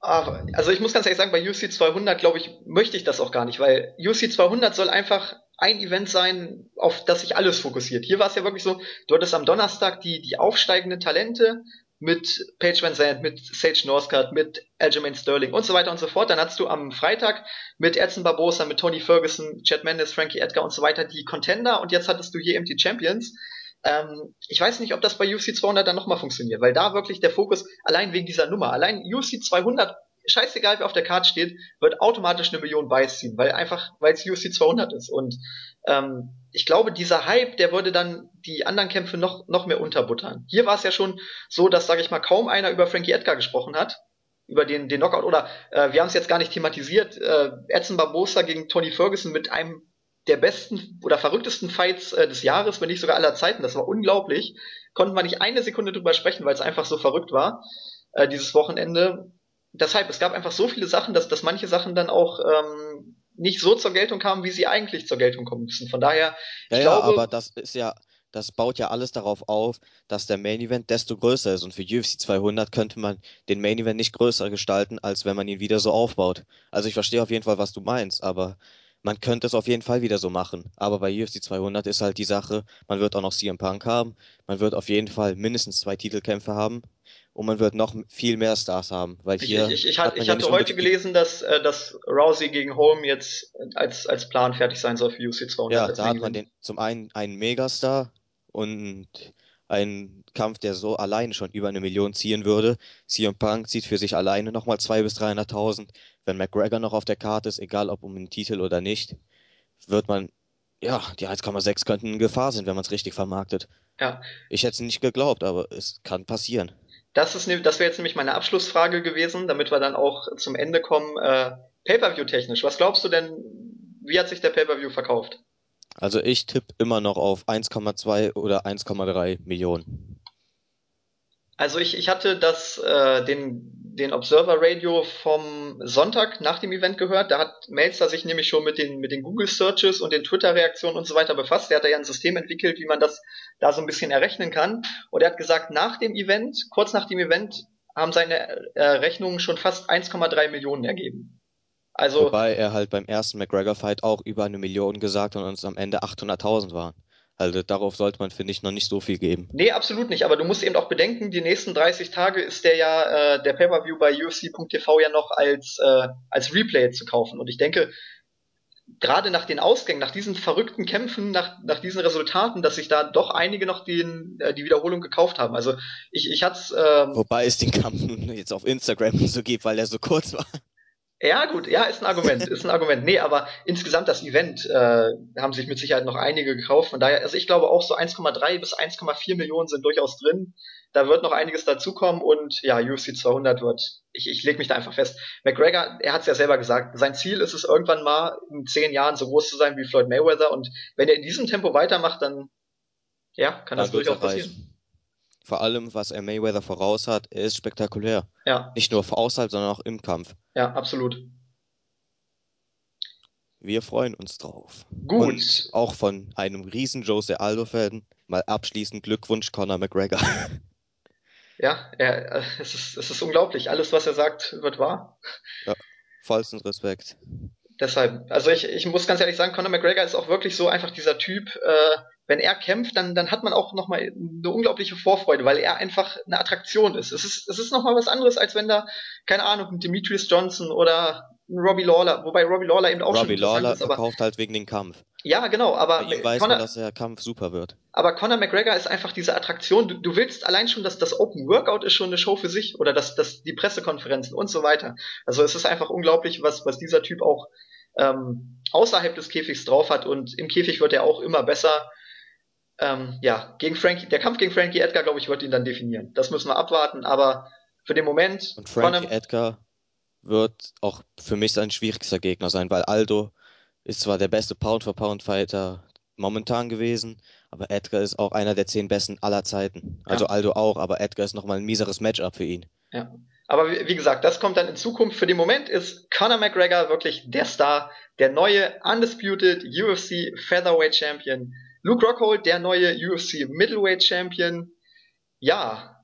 Ach, also ich muss ganz ehrlich sagen, bei UFC 200 glaube ich, möchte ich das auch gar nicht, weil UFC 200 soll einfach ein Event sein, auf das sich alles fokussiert. Hier war es ja wirklich so, du hattest am Donnerstag die, die aufsteigenden Talente, mit Paige Van Zandt, mit Sage Northcutt, mit Aljamain Sterling und so weiter und so fort. Dann hattest du am Freitag mit Edson Barbosa, mit Tony Ferguson, Chad Mendes, Frankie Edgar und so weiter die Contender und jetzt hattest du hier eben die Champions. Ähm, ich weiß nicht, ob das bei UFC 200 dann nochmal funktioniert, weil da wirklich der Fokus, allein wegen dieser Nummer, allein UFC 200, scheißegal wer auf der Karte steht, wird automatisch eine Million Buys ziehen, weil einfach, weil es UFC 200 ist und ähm, ich glaube, dieser Hype, der würde dann die anderen Kämpfe noch, noch mehr unterbuttern. Hier war es ja schon so, dass, sage ich mal, kaum einer über Frankie Edgar gesprochen hat, über den, den Knockout, oder äh, wir haben es jetzt gar nicht thematisiert, äh, Edson Barbosa gegen Tony Ferguson mit einem der besten oder verrücktesten Fights äh, des Jahres, wenn nicht sogar aller Zeiten. Das war unglaublich. Konnten wir nicht eine Sekunde drüber sprechen, weil es einfach so verrückt war, äh, dieses Wochenende. Deshalb, es gab einfach so viele Sachen, dass, dass manche Sachen dann auch ähm, nicht so zur Geltung kamen, wie sie eigentlich zur Geltung kommen müssen. Von daher, ich ja, glaube, ja, aber das ist ja, das baut ja alles darauf auf, dass der Main Event desto größer ist. Und für UFC 200 könnte man den Main Event nicht größer gestalten, als wenn man ihn wieder so aufbaut. Also ich verstehe auf jeden Fall, was du meinst, aber man könnte es auf jeden Fall wieder so machen. Aber bei UFC 200 ist halt die Sache, man wird auch noch CM Punk haben, man wird auf jeden Fall mindestens zwei Titelkämpfe haben und man wird noch viel mehr Stars haben. Weil hier ich, ich, ich, hat, ich hatte ja heute gelesen, dass, äh, dass Rousey gegen Holm jetzt als, als Plan fertig sein soll für UFC 200. Ja, da hat man den, zum einen einen Megastar und einen Kampf, der so alleine schon über eine Million ziehen würde. CM Punk zieht für sich alleine nochmal 200.000 bis 300.000. Wenn McGregor noch auf der Karte ist, egal ob um einen Titel oder nicht, wird man, ja, die 1,6 könnten in Gefahr sein, wenn man es richtig vermarktet. Ja. Ich hätte es nicht geglaubt, aber es kann passieren. Das, das wäre jetzt nämlich meine Abschlussfrage gewesen, damit wir dann auch zum Ende kommen. Äh, Pay-per-view technisch, was glaubst du denn, wie hat sich der Pay-per-view verkauft? Also ich tippe immer noch auf 1,2 oder 1,3 Millionen. Also ich, ich hatte das, äh, den, den Observer Radio vom Sonntag nach dem Event gehört. Da hat Melzer sich nämlich schon mit den, mit den Google Searches und den Twitter-Reaktionen und so weiter befasst. Der hat da ja ein System entwickelt, wie man das da so ein bisschen errechnen kann. Und er hat gesagt, nach dem Event, kurz nach dem Event, haben seine äh, Rechnungen schon fast 1,3 Millionen ergeben. Also, Wobei er halt beim ersten McGregor-Fight auch über eine Million gesagt und uns am Ende 800.000 waren. Also darauf sollte man, finde ich, noch nicht so viel geben. Nee, absolut nicht. Aber du musst eben auch bedenken, die nächsten 30 Tage ist der ja, äh, der Pay-Per-View bei UFC.tv ja noch als, äh, als Replay zu kaufen. Und ich denke, gerade nach den Ausgängen, nach diesen verrückten Kämpfen, nach, nach diesen Resultaten, dass sich da doch einige noch den, äh, die Wiederholung gekauft haben. Also ich, ich hatte ähm, Wobei es den Kampf nun [LAUGHS] jetzt auf Instagram so gibt, weil er so kurz war. Ja, gut, ja, ist ein Argument, ist ein Argument. Nee, aber insgesamt das Event äh, haben sich mit Sicherheit noch einige gekauft. Von daher, also ich glaube auch so 1,3 bis 1,4 Millionen sind durchaus drin. Da wird noch einiges dazukommen und ja, UFC 200 wird, ich, ich lege mich da einfach fest. McGregor, er hat es ja selber gesagt, sein Ziel ist es irgendwann mal in zehn Jahren so groß zu sein wie Floyd Mayweather und wenn er in diesem Tempo weitermacht, dann ja, kann dann das durchaus passieren. Vor allem, was er Mayweather voraus hat, er ist spektakulär. Ja. Nicht nur außerhalb, sondern auch im Kampf. Ja, absolut. Wir freuen uns drauf. Gut. Und auch von einem riesen Jose Aldo-Fan mal abschließend Glückwunsch Conor McGregor. [LAUGHS] Ja, er, es, ist, es ist unglaublich. Alles, was er sagt, wird wahr. Ja, vollsten Respekt. Deshalb, also ich, ich muss ganz ehrlich sagen, Conor McGregor ist auch wirklich so einfach dieser Typ, äh, wenn er kämpft, dann, dann hat man auch nochmal eine unglaubliche Vorfreude, weil er einfach eine Attraktion ist. Es ist, es ist nochmal was anderes, als wenn da, keine Ahnung, ein Demetrius Johnson oder ein Robbie Lawler, wobei Robbie Lawler eben auch Robbie schon Lawler ist, aber verkauft halt wegen dem Kampf. Ja, genau, aber Bei ihm weiß Conor, man, dass der Kampf super wird. Aber Conor McGregor ist einfach diese Attraktion. Du, du willst allein schon, dass das Open Workout ist schon eine Show für sich oder dass das die Pressekonferenzen und so weiter. Also es ist einfach unglaublich, was was dieser Typ auch ähm, außerhalb des Käfigs drauf hat und im Käfig wird er auch immer besser. Ähm, ja, gegen Frankie, der Kampf gegen Frankie Edgar, glaube ich, wird ihn dann definieren. Das müssen wir abwarten, aber für den Moment. Und Frankie Conor, Edgar wird auch für mich sein schwierigster Gegner sein, weil Aldo ist zwar der beste Pound-for-Pound-Fighter momentan gewesen, aber Edgar ist auch einer der zehn besten aller Zeiten. Also ja. Aldo auch, aber Edgar ist nochmal ein mieseres Matchup für ihn. Ja. Aber wie, wie, gesagt, das kommt dann in Zukunft. Für den Moment ist Conor McGregor wirklich der Star, der neue Undisputed UFC Featherweight Champion. Luke Rockhold, der neue UFC Middleweight Champion. Ja,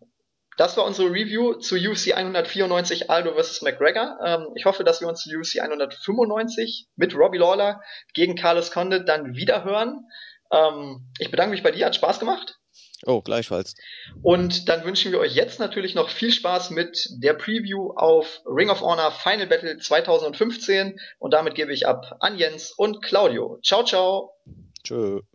das war unsere Review zu UFC 194 Aldo vs. McGregor. Ähm, ich hoffe, dass wir uns zu UFC 195 mit Robbie Lawler gegen Carlos Condit dann wieder hören. Ähm, ich bedanke mich bei dir, hat Spaß gemacht. Oh, gleichfalls. Und dann wünschen wir euch jetzt natürlich noch viel Spaß mit der Preview auf Ring of Honor Final Battle 2015. Und damit gebe ich ab an Jens und Claudio. Ciao, ciao. Tschö.